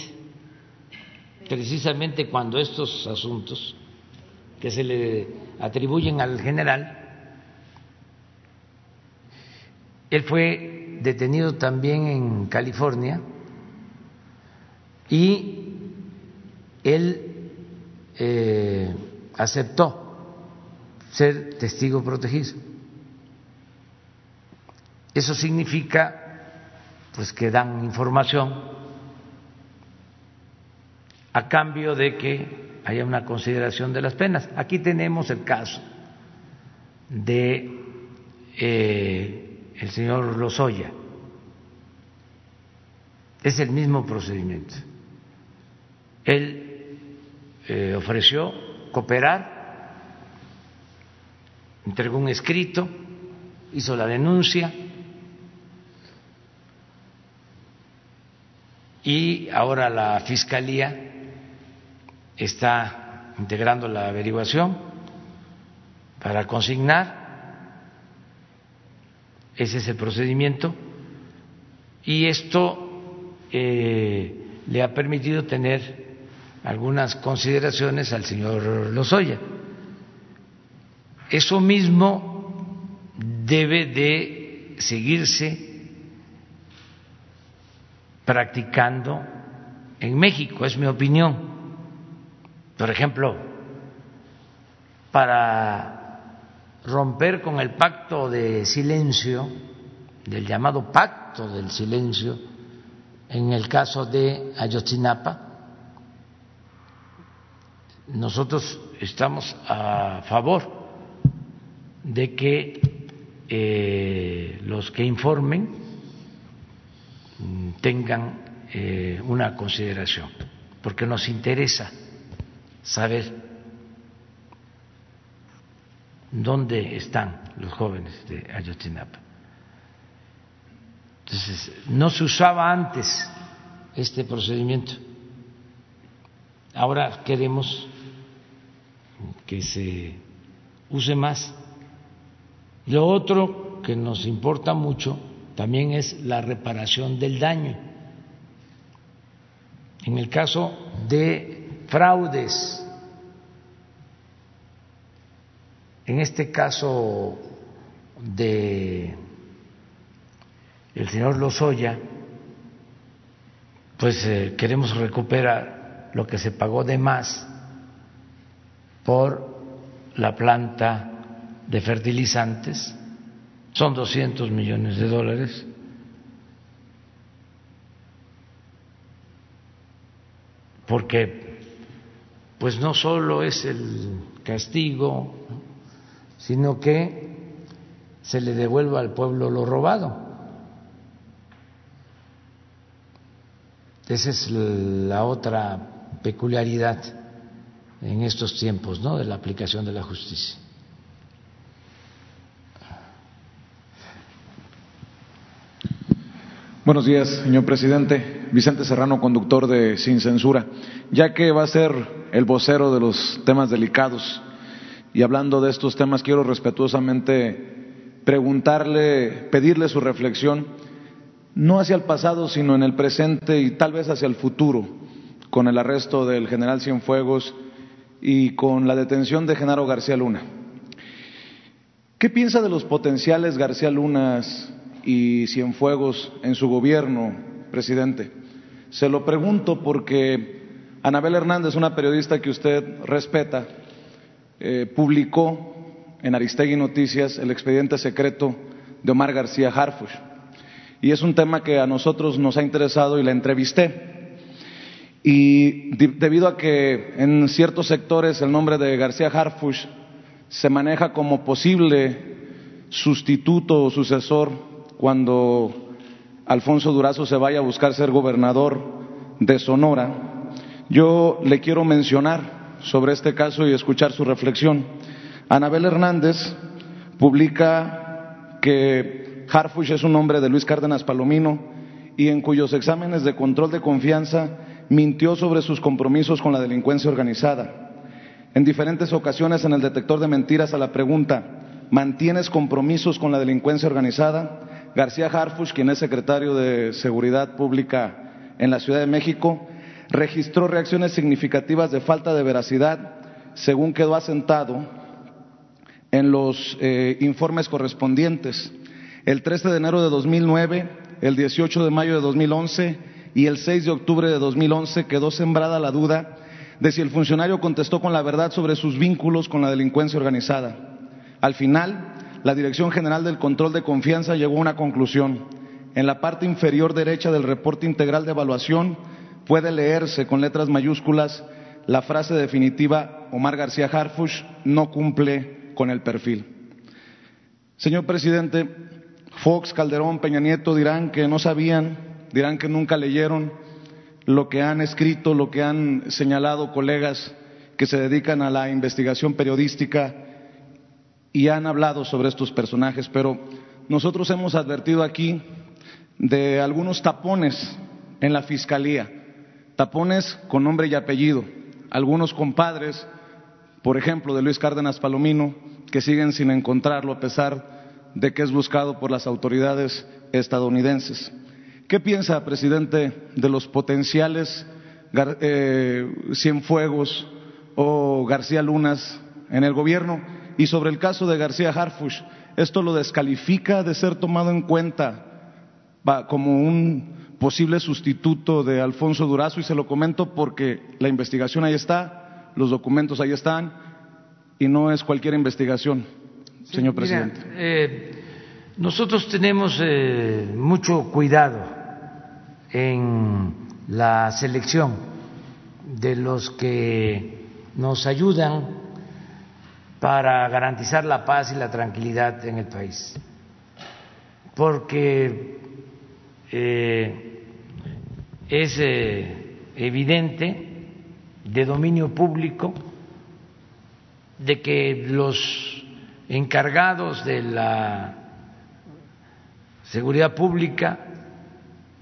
precisamente cuando estos asuntos que se le atribuyen al general, él fue detenido también en California y él eh, aceptó ser testigo protegido. Eso significa pues que dan información a cambio de que haya una consideración de las penas. Aquí tenemos el caso de eh, el señor Lozoya. Es el mismo procedimiento. Él eh, ofreció cooperar, entregó un escrito, hizo la denuncia y ahora la Fiscalía está integrando la averiguación para consignar, ese es el procedimiento, y esto eh, le ha permitido tener algunas consideraciones al señor Lozoya. Eso mismo debe de seguirse practicando en México, es mi opinión. Por ejemplo, para romper con el pacto de silencio, del llamado pacto del silencio, en el caso de Ayotzinapa, nosotros estamos a favor de que eh, los que informen mm, tengan eh, una consideración, porque nos interesa saber dónde están los jóvenes de Ayotzinapa. Entonces, no se usaba antes este procedimiento. Ahora queremos que se use más. Lo otro que nos importa mucho también es la reparación del daño. En el caso de fraudes, en este caso de el señor Lozoya, pues eh, queremos recuperar lo que se pagó de más por la planta de fertilizantes, son 200 millones de dólares. Porque pues no solo es el castigo, sino que se le devuelva al pueblo lo robado. Esa es la otra peculiaridad en estos tiempos ¿no? de la aplicación de la justicia. Buenos días, señor presidente. Vicente Serrano, conductor de Sin Censura. Ya que va a ser el vocero de los temas delicados y hablando de estos temas, quiero respetuosamente preguntarle, pedirle su reflexión, no hacia el pasado, sino en el presente y tal vez hacia el futuro, con el arresto del general Cienfuegos y con la detención de Genaro García Luna. ¿Qué piensa de los potenciales García Lunas y Cienfuegos en su gobierno, presidente? Se lo pregunto porque Anabel Hernández, una periodista que usted respeta, eh, publicó en Aristegui Noticias el expediente secreto de Omar García Harfush. Y es un tema que a nosotros nos ha interesado y la entrevisté. Y debido a que en ciertos sectores el nombre de García Harfush se maneja como posible sustituto o sucesor cuando Alfonso Durazo se vaya a buscar ser gobernador de Sonora, yo le quiero mencionar sobre este caso y escuchar su reflexión. Anabel Hernández publica que Harfush es un nombre de Luis Cárdenas Palomino y en cuyos exámenes de control de confianza mintió sobre sus compromisos con la delincuencia organizada. En diferentes ocasiones en el detector de mentiras a la pregunta, ¿mantienes compromisos con la delincuencia organizada? García Harfush, quien es secretario de Seguridad Pública en la Ciudad de México, registró reacciones significativas de falta de veracidad, según quedó asentado en los eh, informes correspondientes. El 13 de enero de 2009, el 18 de mayo de 2011 y el 6 de octubre de 2011 quedó sembrada la duda de si el funcionario contestó con la verdad sobre sus vínculos con la delincuencia organizada. Al final, la Dirección General del Control de Confianza llegó a una conclusión. En la parte inferior derecha del reporte integral de evaluación puede leerse con letras mayúsculas la frase definitiva Omar García Harfush no cumple con el perfil. Señor presidente, Fox, Calderón, Peña Nieto dirán que no sabían dirán que nunca leyeron lo que han escrito, lo que han señalado colegas que se dedican a la investigación periodística y han hablado sobre estos personajes, pero nosotros hemos advertido aquí de algunos tapones en la Fiscalía, tapones con nombre y apellido, algunos compadres, por ejemplo, de Luis Cárdenas Palomino, que siguen sin encontrarlo a pesar de que es buscado por las autoridades estadounidenses. ¿Qué piensa, presidente, de los potenciales eh, Cienfuegos o García Lunas en el gobierno? Y sobre el caso de García Harfush, ¿esto lo descalifica de ser tomado en cuenta como un posible sustituto de Alfonso Durazo? Y se lo comento porque la investigación ahí está, los documentos ahí están, y no es cualquier investigación, señor presidente. Eh, nosotros tenemos eh, mucho cuidado en la selección de los que nos ayudan para garantizar la paz y la tranquilidad en el país. Porque eh, es eh, evidente de dominio público de que los encargados de la seguridad pública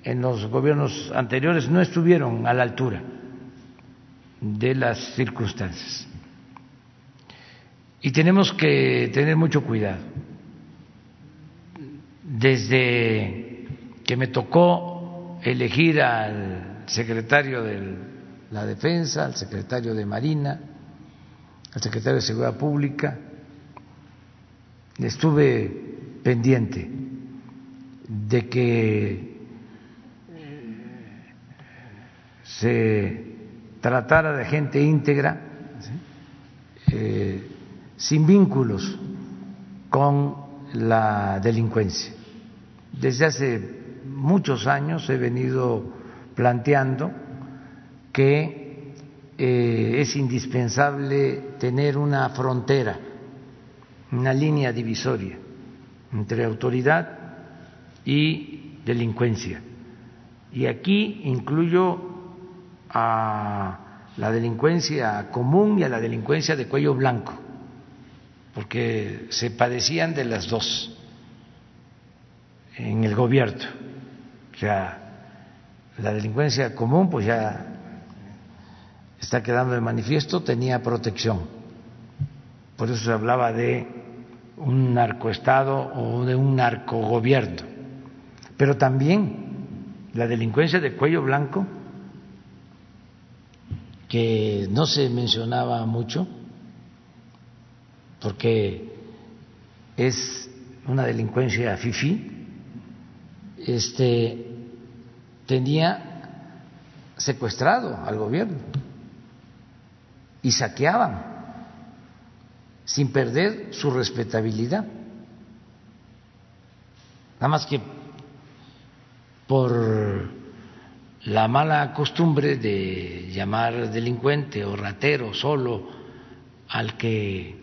en los gobiernos anteriores no estuvieron a la altura de las circunstancias. Y tenemos que tener mucho cuidado. Desde que me tocó elegir al secretario de la Defensa, al secretario de Marina, al secretario de Seguridad Pública, estuve pendiente de que se tratara de gente íntegra, eh, sin vínculos con la delincuencia. Desde hace muchos años he venido planteando que eh, es indispensable tener una frontera, una línea divisoria entre autoridad y delincuencia. Y aquí incluyo a la delincuencia común y a la delincuencia de cuello blanco, porque se padecían de las dos en el gobierno. O sea, la delincuencia común pues ya está quedando de manifiesto, tenía protección. Por eso se hablaba de un narcoestado o de un narcogobierno. Pero también la delincuencia de cuello blanco que no se mencionaba mucho porque es una delincuencia fifí, este, tenía secuestrado al gobierno y saqueaban sin perder su respetabilidad. Nada más que por la mala costumbre de llamar delincuente o ratero solo al que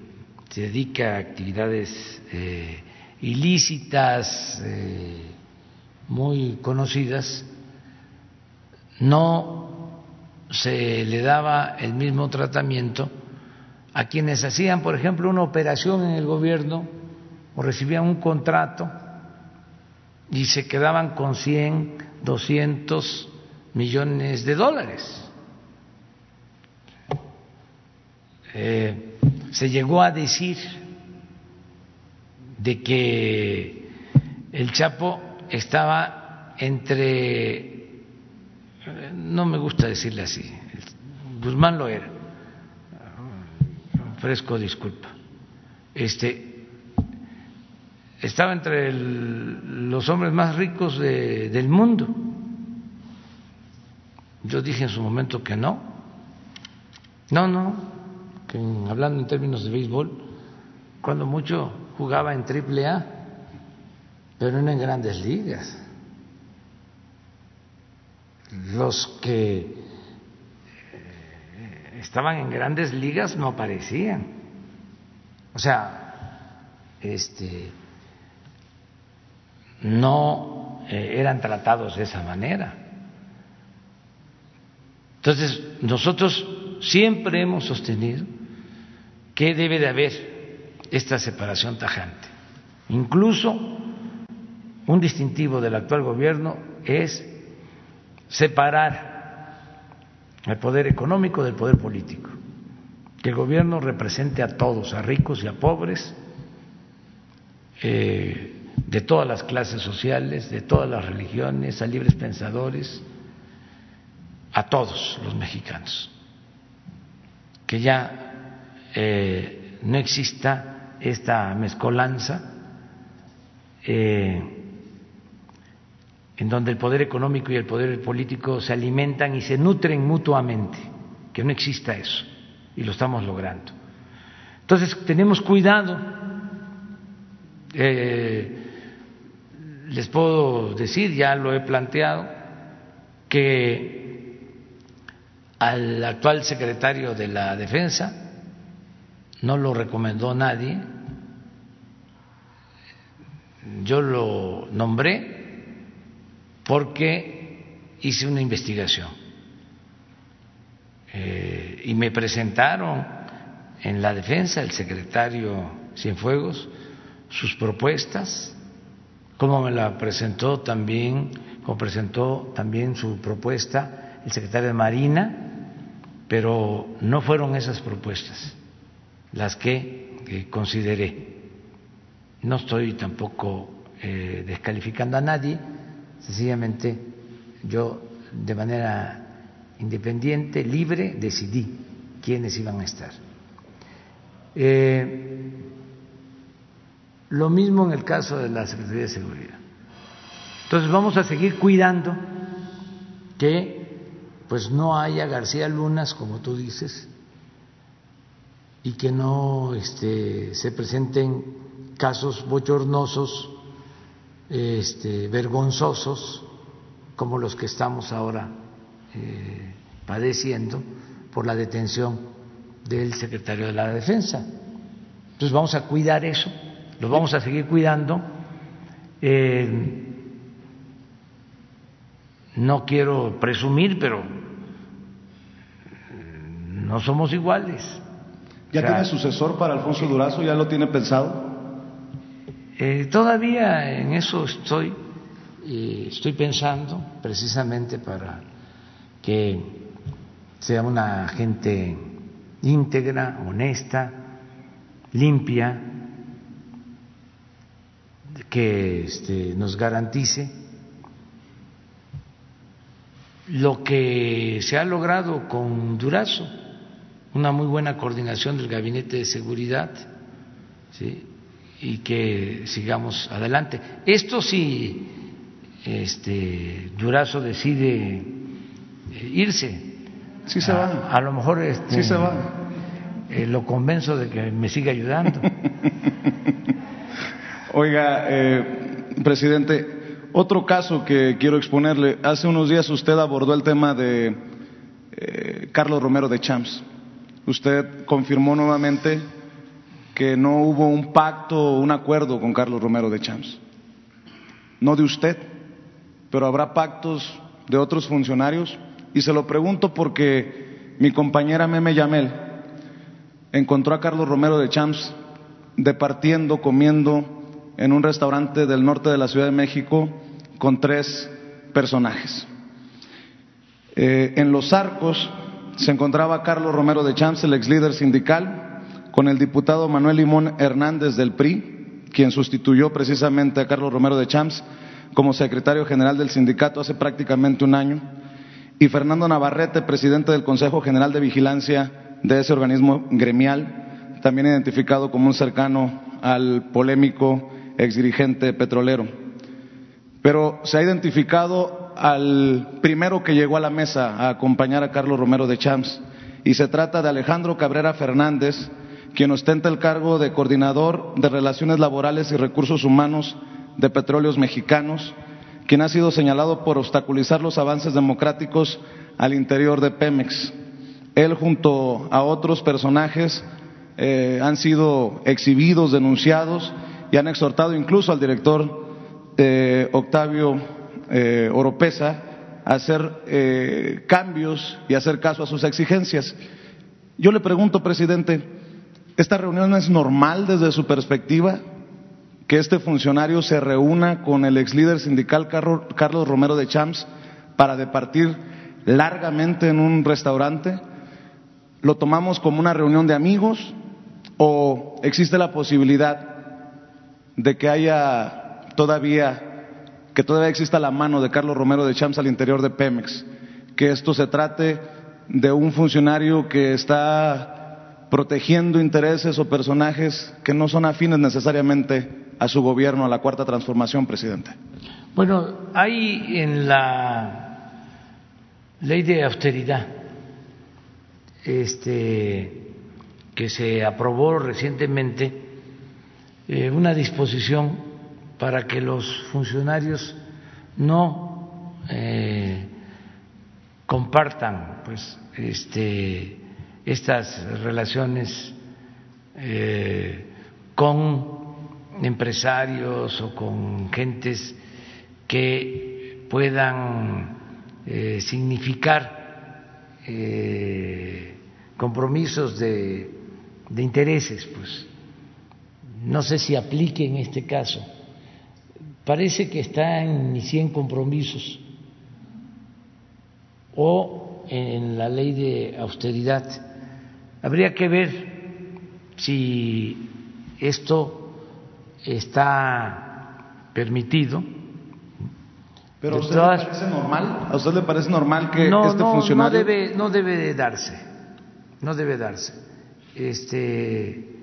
se dedica a actividades eh, ilícitas eh, muy conocidas, no se le daba el mismo tratamiento a quienes hacían, por ejemplo, una operación en el gobierno o recibían un contrato y se quedaban con 100, 200 millones de dólares. Eh, se llegó a decir de que el Chapo estaba entre, no me gusta decirle así, Guzmán lo era, fresco disculpa, este, estaba entre los hombres más ricos del mundo yo dije en su momento que no. No, no, hablando en términos de béisbol, cuando mucho jugaba en triple A, pero no en grandes ligas. Los que eh, estaban en grandes ligas no aparecían. O sea, este no eh, eran tratados de esa manera. Entonces, nosotros siempre hemos sostenido que debe de haber esta separación tajante. Incluso un distintivo del actual gobierno es separar el poder económico del poder político, que el gobierno represente a todos, a ricos y a pobres, eh, de todas las clases sociales, de todas las religiones, a libres pensadores, a todos los mexicanos, que ya eh, no exista esta mezcolanza eh, en donde el poder económico y el poder político se alimentan y se nutren mutuamente, que no exista eso, y lo estamos logrando. Entonces, tenemos cuidado. Eh, les puedo decir, ya lo he planteado, que al actual secretario de la Defensa, no lo recomendó nadie, yo lo nombré porque hice una investigación eh, y me presentaron en la defensa el secretario Cienfuegos sus propuestas, como me la presentó también, como presentó también su propuesta el secretario de Marina, pero no fueron esas propuestas las que consideré. No estoy tampoco eh, descalificando a nadie, sencillamente yo de manera independiente, libre, decidí quiénes iban a estar. Eh, lo mismo en el caso de la Secretaría de Seguridad. Entonces vamos a seguir cuidando que pues no haya García Lunas, como tú dices, y que no este, se presenten casos bochornosos, este, vergonzosos, como los que estamos ahora eh, padeciendo por la detención del secretario de la Defensa. Entonces vamos a cuidar eso, lo vamos a seguir cuidando. Eh, no quiero presumir, pero no somos iguales. ¿Ya tiene sucesor para Alfonso Durazo? ¿Ya lo tiene pensado? Eh, todavía en eso estoy, eh, estoy pensando precisamente para que sea una gente íntegra, honesta, limpia, que este, nos garantice lo que se ha logrado con Durazo una muy buena coordinación del Gabinete de Seguridad y que sigamos adelante. Esto si este, Durazo decide eh, irse. Sí se va. A, lo mejor este, sí se va. Eh, lo convenzo de que me siga ayudando. Oiga, eh, presidente, otro caso que quiero exponerle. Hace unos días usted abordó el tema de Carlos Romero de Champs usted confirmó nuevamente que no hubo un pacto o un acuerdo con Carlos Romero de Champs. No de usted, pero habrá pactos de otros funcionarios. Y se lo pregunto porque mi compañera Meme Yamel encontró a Carlos Romero de Champs departiendo, comiendo en un restaurante del norte de la Ciudad de México con tres personajes. Eh, en Los Arcos se encontraba Carlos Romero de Champs, el ex líder sindical, con el diputado Manuel Limón Hernández del PRI, quien sustituyó precisamente a Carlos Romero de Champs como secretario general del sindicato hace prácticamente un año, y Fernando Navarrete, presidente del Consejo General de Vigilancia de ese organismo gremial, también identificado como un cercano al polémico exdirigente petrolero. Pero se ha identificado al primero que llegó a la mesa a acompañar a Carlos Romero de Champs y se trata de Alejandro Cabrera Fernández, quien ostenta el cargo de coordinador de Relaciones Laborales y Recursos Humanos de Petróleos Mexicanos, quien ha sido señalado por obstaculizar los avances democráticos al interior de Pemex. Él junto a otros personajes eh, han sido exhibidos, denunciados y han exhortado incluso al director eh, Octavio eh, Oropesa hacer eh, cambios y hacer caso a sus exigencias. Yo le pregunto, presidente, ¿esta reunión es normal desde su perspectiva? Que este funcionario se reúna con el ex líder sindical Carlos Romero de Champs para departir largamente en un restaurante. ¿Lo tomamos como una reunión de amigos o existe la posibilidad de que haya todavía que todavía exista la mano de Carlos Romero de Champs al interior de Pemex, que esto se trate de un funcionario que está protegiendo intereses o personajes que no son afines necesariamente a su gobierno, a la cuarta transformación, presidente. Bueno, hay en la ley de austeridad este, que se aprobó recientemente eh, una disposición para que los funcionarios no eh, compartan pues este estas relaciones eh, con empresarios o con gentes que puedan eh, significar compromisos de, de intereses, pues no sé si aplique en este caso. Parece que está en mis 100 compromisos o en la ley de austeridad. Habría que ver si esto está permitido. Pero ¿a usted le parece normal? ¿A usted le parece normal que este funcionario no debe no debe de darse, no debe darse, este,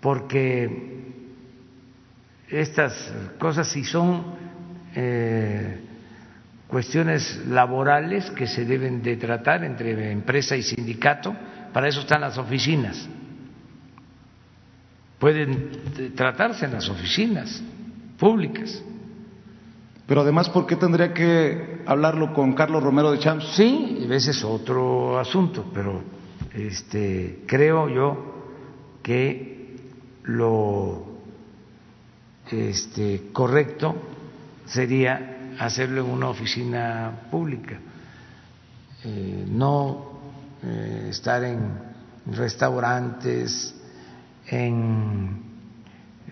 porque estas cosas si son eh, cuestiones laborales que se deben de tratar entre empresa y sindicato, para eso están las oficinas. Pueden tratarse en las oficinas públicas. Pero además, ¿por qué tendría que hablarlo con Carlos Romero de Champs? Sí, ese es otro asunto, pero este, creo yo que lo este, correcto sería hacerlo en una oficina pública, eh, no eh, estar en restaurantes, en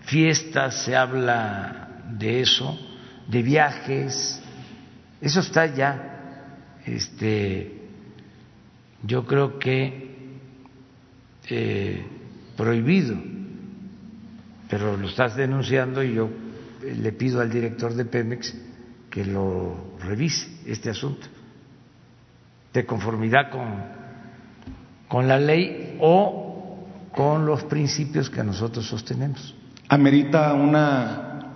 fiestas se habla de eso, de viajes, eso está ya, este, yo creo que eh, prohibido, pero lo estás denunciando y yo le pido al director de Pemex que lo revise este asunto, de conformidad con, con la ley o con los principios que nosotros sostenemos. ¿Amerita una,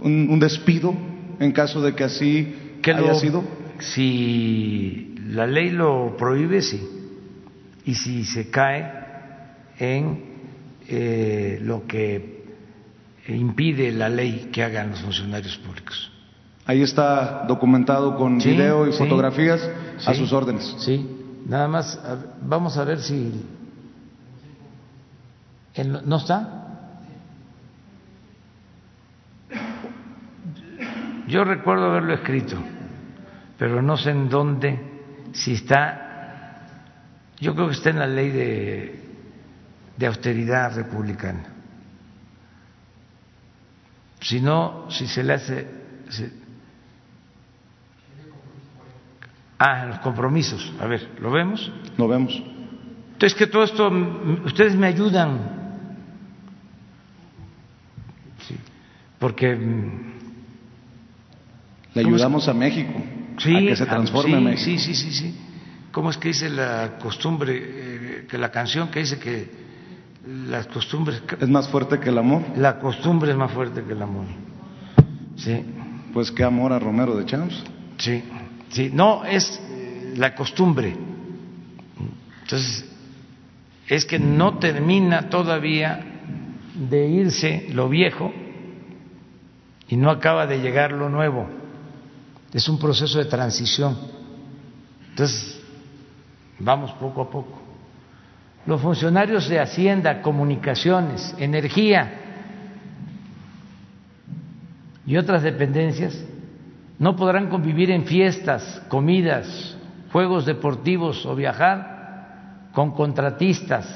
un, despido en caso de que así que haya sido? Si la ley lo prohíbe, sí. Y si se cae en eh, lo que impide la ley que hagan los funcionarios públicos. Ahí está documentado con video y fotografías a sus órdenes. Sí, nada más vamos a ver si ¿No está? Yo recuerdo haberlo escrito, pero no sé en dónde, si está, yo creo que está en la ley de, de austeridad republicana. Si no, si se le hace... ah, en los compromisos. A ver, ¿lo vemos? Lo vemos. Entonces, que todo esto, ustedes me ayudan porque mm, le ayudamos a México a que se transforme sí, México. Sí, sí, sí, sí. ¿Cómo es que dice la costumbre, eh, que la canción que dice que las costumbres... ¿Es más fuerte que el amor? La costumbre es más fuerte que el amor. Sí. Pues qué amor a Romero de Champs. Sí, sí. No, es la costumbre. Entonces, es que no termina todavía de irse lo viejo y no acaba de llegar lo nuevo. Es un proceso de transición. Entonces, vamos poco a poco. Los funcionarios de Hacienda, Comunicaciones, Energía y otras dependencias no podrán convivir en fiestas, comidas, juegos deportivos o viajar con contratistas,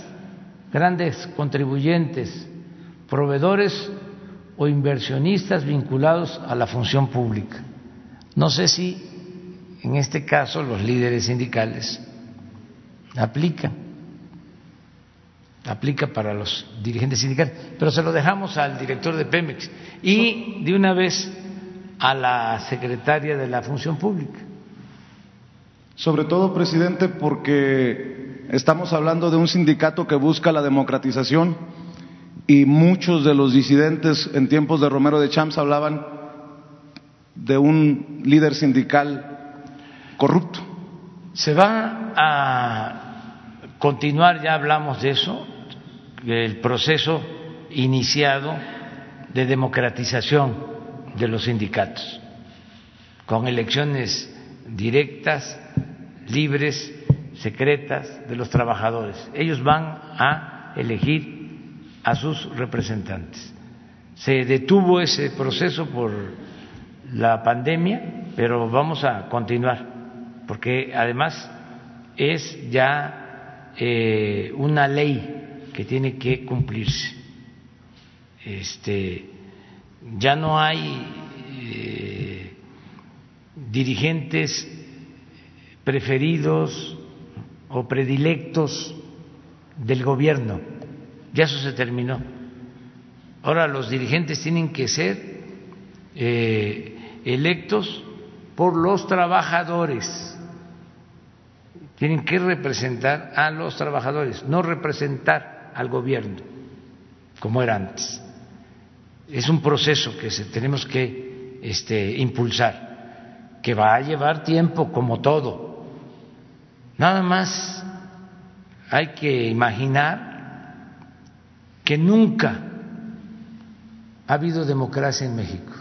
grandes contribuyentes, proveedores o inversionistas vinculados a la función pública. No sé si en este caso los líderes sindicales aplican, aplica para los dirigentes sindicales, pero se lo dejamos al director de Pemex y de una vez a la secretaria de la función pública. Sobre todo, presidente, porque estamos hablando de un sindicato que busca la democratización y muchos de los disidentes en tiempos de Romero de Champs hablaban de un líder sindical corrupto. Se va a continuar, ya hablamos de eso, el proceso iniciado de democratización de los sindicatos, con elecciones directas, libres, secretas de los trabajadores. Ellos van a elegir a sus representantes. Se detuvo ese proceso por la pandemia, pero vamos a continuar porque además es ya eh, una ley que tiene que cumplirse. Este, ya no hay eh, dirigentes preferidos o predilectos del gobierno, ya eso se terminó. Ahora los dirigentes tienen que ser eh, electos por los trabajadores, tienen que representar a los trabajadores, no representar al gobierno como era antes. Es un proceso que tenemos que este, impulsar, que va a llevar tiempo como todo Nada más hay que imaginar que nunca ha habido democracia en México.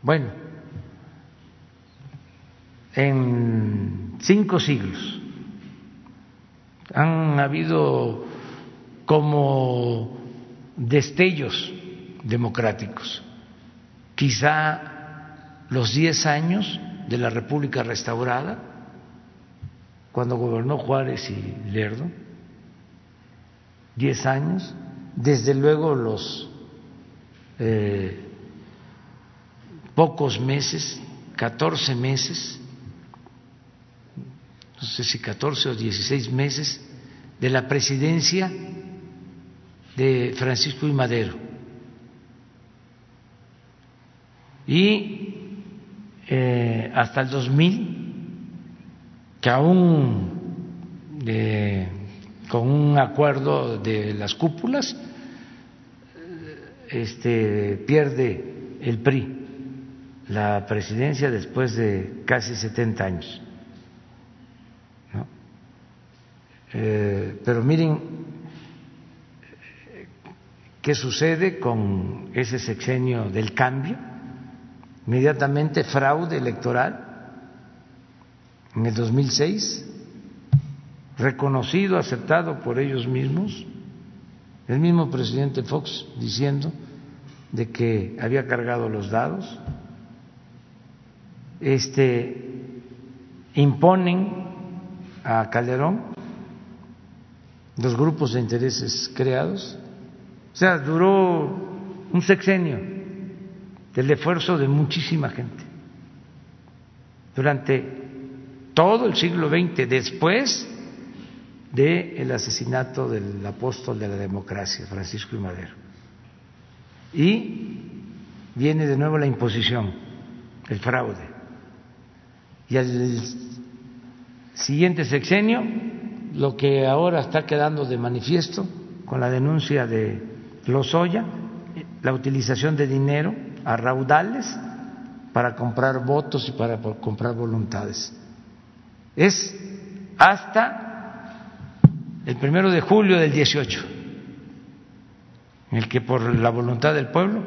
Bueno, en cinco siglos han habido como destellos democráticos. Quizá los diez años de la República restaurada, cuando gobernó Juárez y Lerdo, diez años, desde luego los eh, pocos meses, catorce meses, no sé si catorce o dieciséis meses, de la presidencia de Francisco y Madero. Y eh, hasta el 2000, que aún con un acuerdo de las cúpulas este, pierde el PRI la presidencia después de casi 70 años. Eh, pero miren qué sucede con ese sexenio del cambio inmediatamente fraude electoral. En el 2006, reconocido, aceptado por ellos mismos, el mismo presidente Fox diciendo de que había cargado los dados, este imponen a Calderón los grupos de intereses creados, o sea, duró un sexenio del esfuerzo de muchísima gente durante todo el siglo XX, después del asesinato del apóstol de la democracia, Francisco y Madero. Y viene de nuevo la imposición, el fraude. Y al siguiente sexenio, lo que ahora está quedando de manifiesto con la denuncia de Lozoya, la utilización de dinero a raudales para comprar votos y para comprar voluntades. Es hasta el primero de julio del 18, en el que por la voluntad del pueblo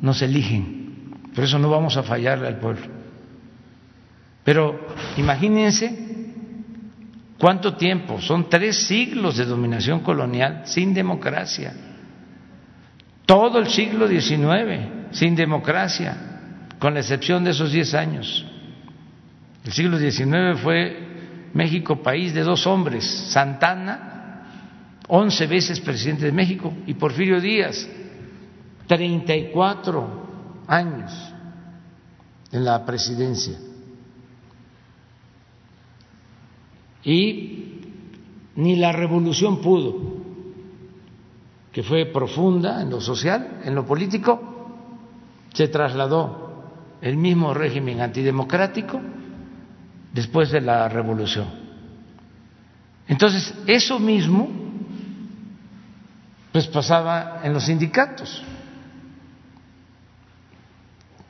nos eligen. Por eso no vamos a fallarle al pueblo. Pero imagínense cuánto tiempo, son tres siglos de dominación colonial sin democracia. Todo el siglo XIX sin democracia, con la excepción de esos diez años. El siglo XIX fue México país de dos hombres, Santana, once veces presidente de México, y Porfirio Díaz, treinta y cuatro años en la presidencia. Y ni la revolución pudo, que fue profunda en lo social, en lo político, se trasladó el mismo régimen antidemocrático después de la revolución. Entonces, eso mismo pues pasaba en los sindicatos,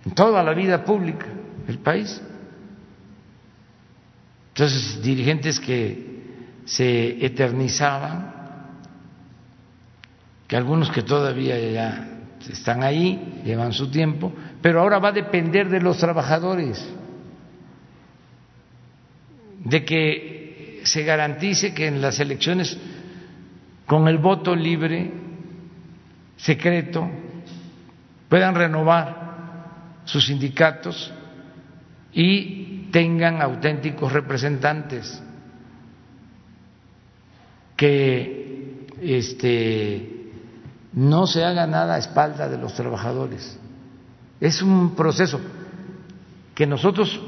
en toda la vida pública del país. Entonces, dirigentes que se eternizaban, que algunos que todavía ya están ahí, llevan su tiempo, pero ahora va a depender de los trabajadores, de que se garantice que en las elecciones, con el voto libre, secreto, puedan renovar sus sindicatos y tengan auténticos representantes que este, no se haga nada a espalda de los trabajadores. Es un proceso que nosotros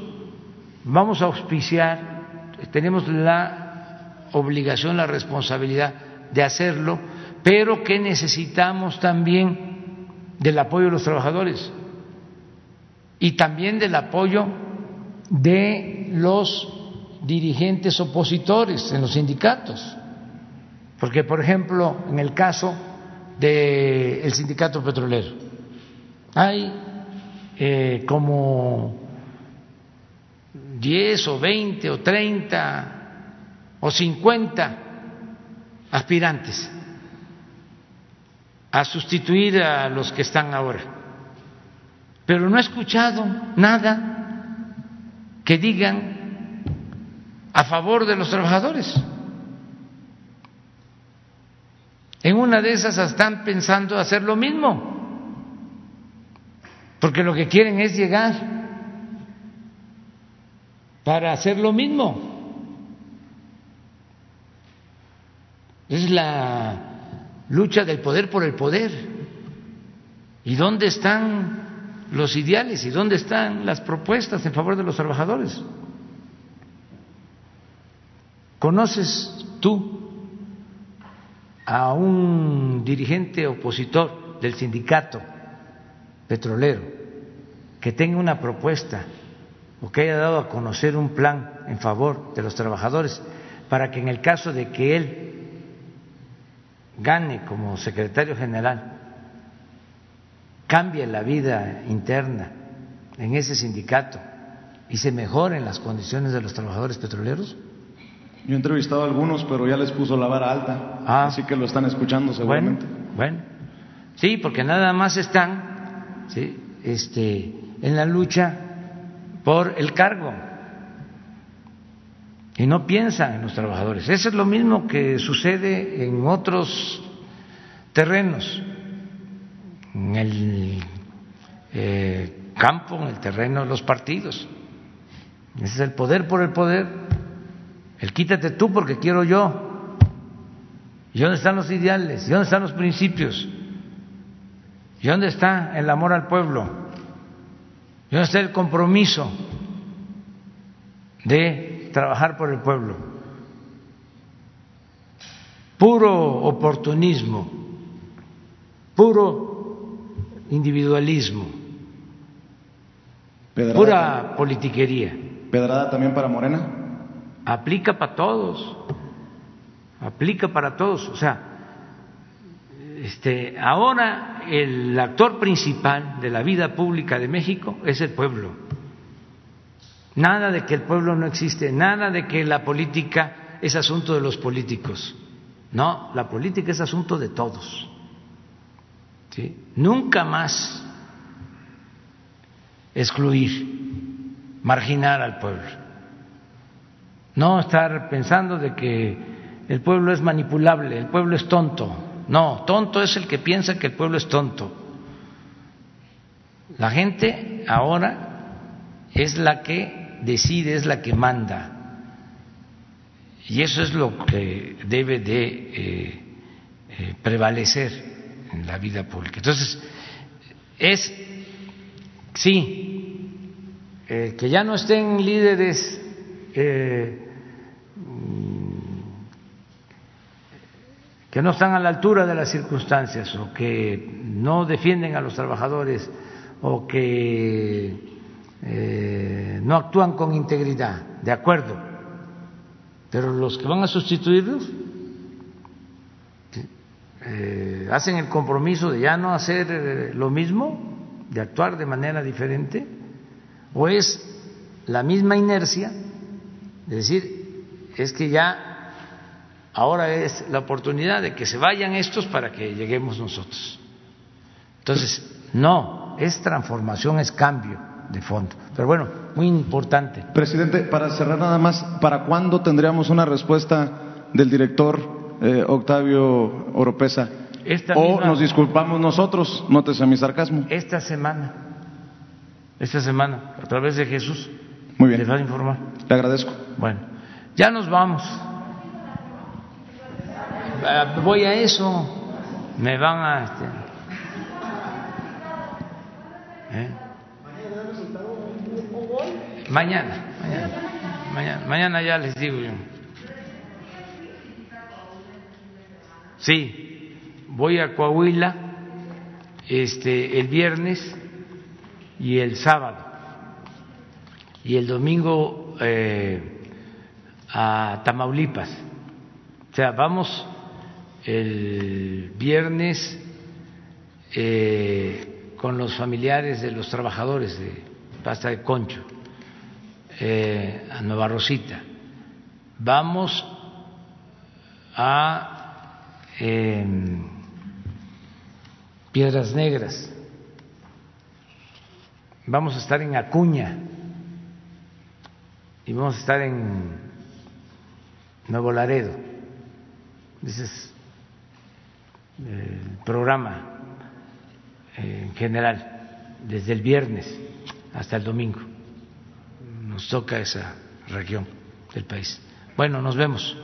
vamos a auspiciar, tenemos la obligación, la responsabilidad de hacerlo, pero que necesitamos también del apoyo de los trabajadores y también del apoyo de los dirigentes opositores en los sindicatos. Porque, por ejemplo, en el caso del sindicato petrolero, hay eh, como 10 o 20 o 30 o 50 aspirantes a sustituir a los que están ahora. Pero no he escuchado nada que digan a favor de los trabajadores. En una de esas están pensando hacer lo mismo, porque lo que quieren es llegar para hacer lo mismo. Es la lucha del poder por el poder. ¿Y dónde están los ideales? ¿Y dónde están las propuestas en favor de los trabajadores? ¿Conoces tú a un dirigente opositor del sindicato petrolero que tenga una propuesta o que haya dado a conocer un plan en favor de los trabajadores para que en el caso de que él gane como secretario general cambie la vida interna en ese sindicato y se mejoren las condiciones de los trabajadores petroleros? Yo he entrevistado a algunos, pero ya les puso la vara alta, Ah. así que lo están escuchando seguramente. Bueno, bueno. Sí, porque nada más están ¿sí? este, en la lucha por el cargo y no piensan en los trabajadores. Eso es lo mismo que sucede en otros terrenos, en el eh, campo, en el terreno de los partidos. Ese es el poder por el poder, el quítate tú porque quiero yo. ¿Y dónde están los ideales? ¿Y dónde están los principios? ¿Y dónde está el amor al pueblo? ¿Y dónde está el compromiso de trabajar por el pueblo? Puro oportunismo, puro individualismo, Pedrada, pura politiquería. Pedrada también para Morena. aplica para todos, aplica para todos. O sea, este, ahora el actor principal de la vida pública de México es el pueblo. Nada de que el pueblo no existe, nada de que la política es asunto de los políticos. No, la política es asunto de todos. Nunca más excluir, marginar al pueblo. No estar pensando de que el pueblo es manipulable, el pueblo es tonto. No, tonto es el que piensa que el pueblo es tonto. La gente ahora es la que decide, es la que manda. Y eso es lo que debe de eh, eh, prevalecer en la vida pública. Entonces, es, sí, eh, que ya no estén líderes eh, que no están a la altura de las circunstancias o que no defienden a los trabajadores o que eh, no actúan con integridad, de acuerdo, pero los que van a sustituirlos eh, hacen el compromiso de ya no hacer eh, lo mismo, de actuar de manera diferente, o es la misma inercia de decir, es que ya ahora es la oportunidad de que se vayan estos para que lleguemos nosotros. Entonces, no, es transformación, es cambio de fondo. Pero bueno, muy importante. Presidente, para cerrar nada más, ¿para cuándo tendríamos una respuesta del director eh, Octavio Oropesa? Esta o misma- nos disculpamos nosotros, nótese mi sarcasmo. Esta semana, esta semana, a través de Jesús, Muy bien. ¿Le vas a informar? Le agradezco. Bueno, ya nos vamos. Ah, Voy a eso. Me van a. este, ¿eh? Mañana, mañana, mañana, mañana ya les digo yo. Sí, voy a Coahuila este, el viernes y el sábado. Y el domingo eh, a Tamaulipas. O sea, vamos el viernes eh, con los familiares de los trabajadores de pasta de concho eh, a Nueva Rosita. Vamos a Piedras Negras. Vamos a estar en Acuña y vamos a estar en Nuevo Laredo. Ese es el programa eh, en general, desde el viernes hasta el domingo. Nos toca esa región del país. Bueno, nos vemos.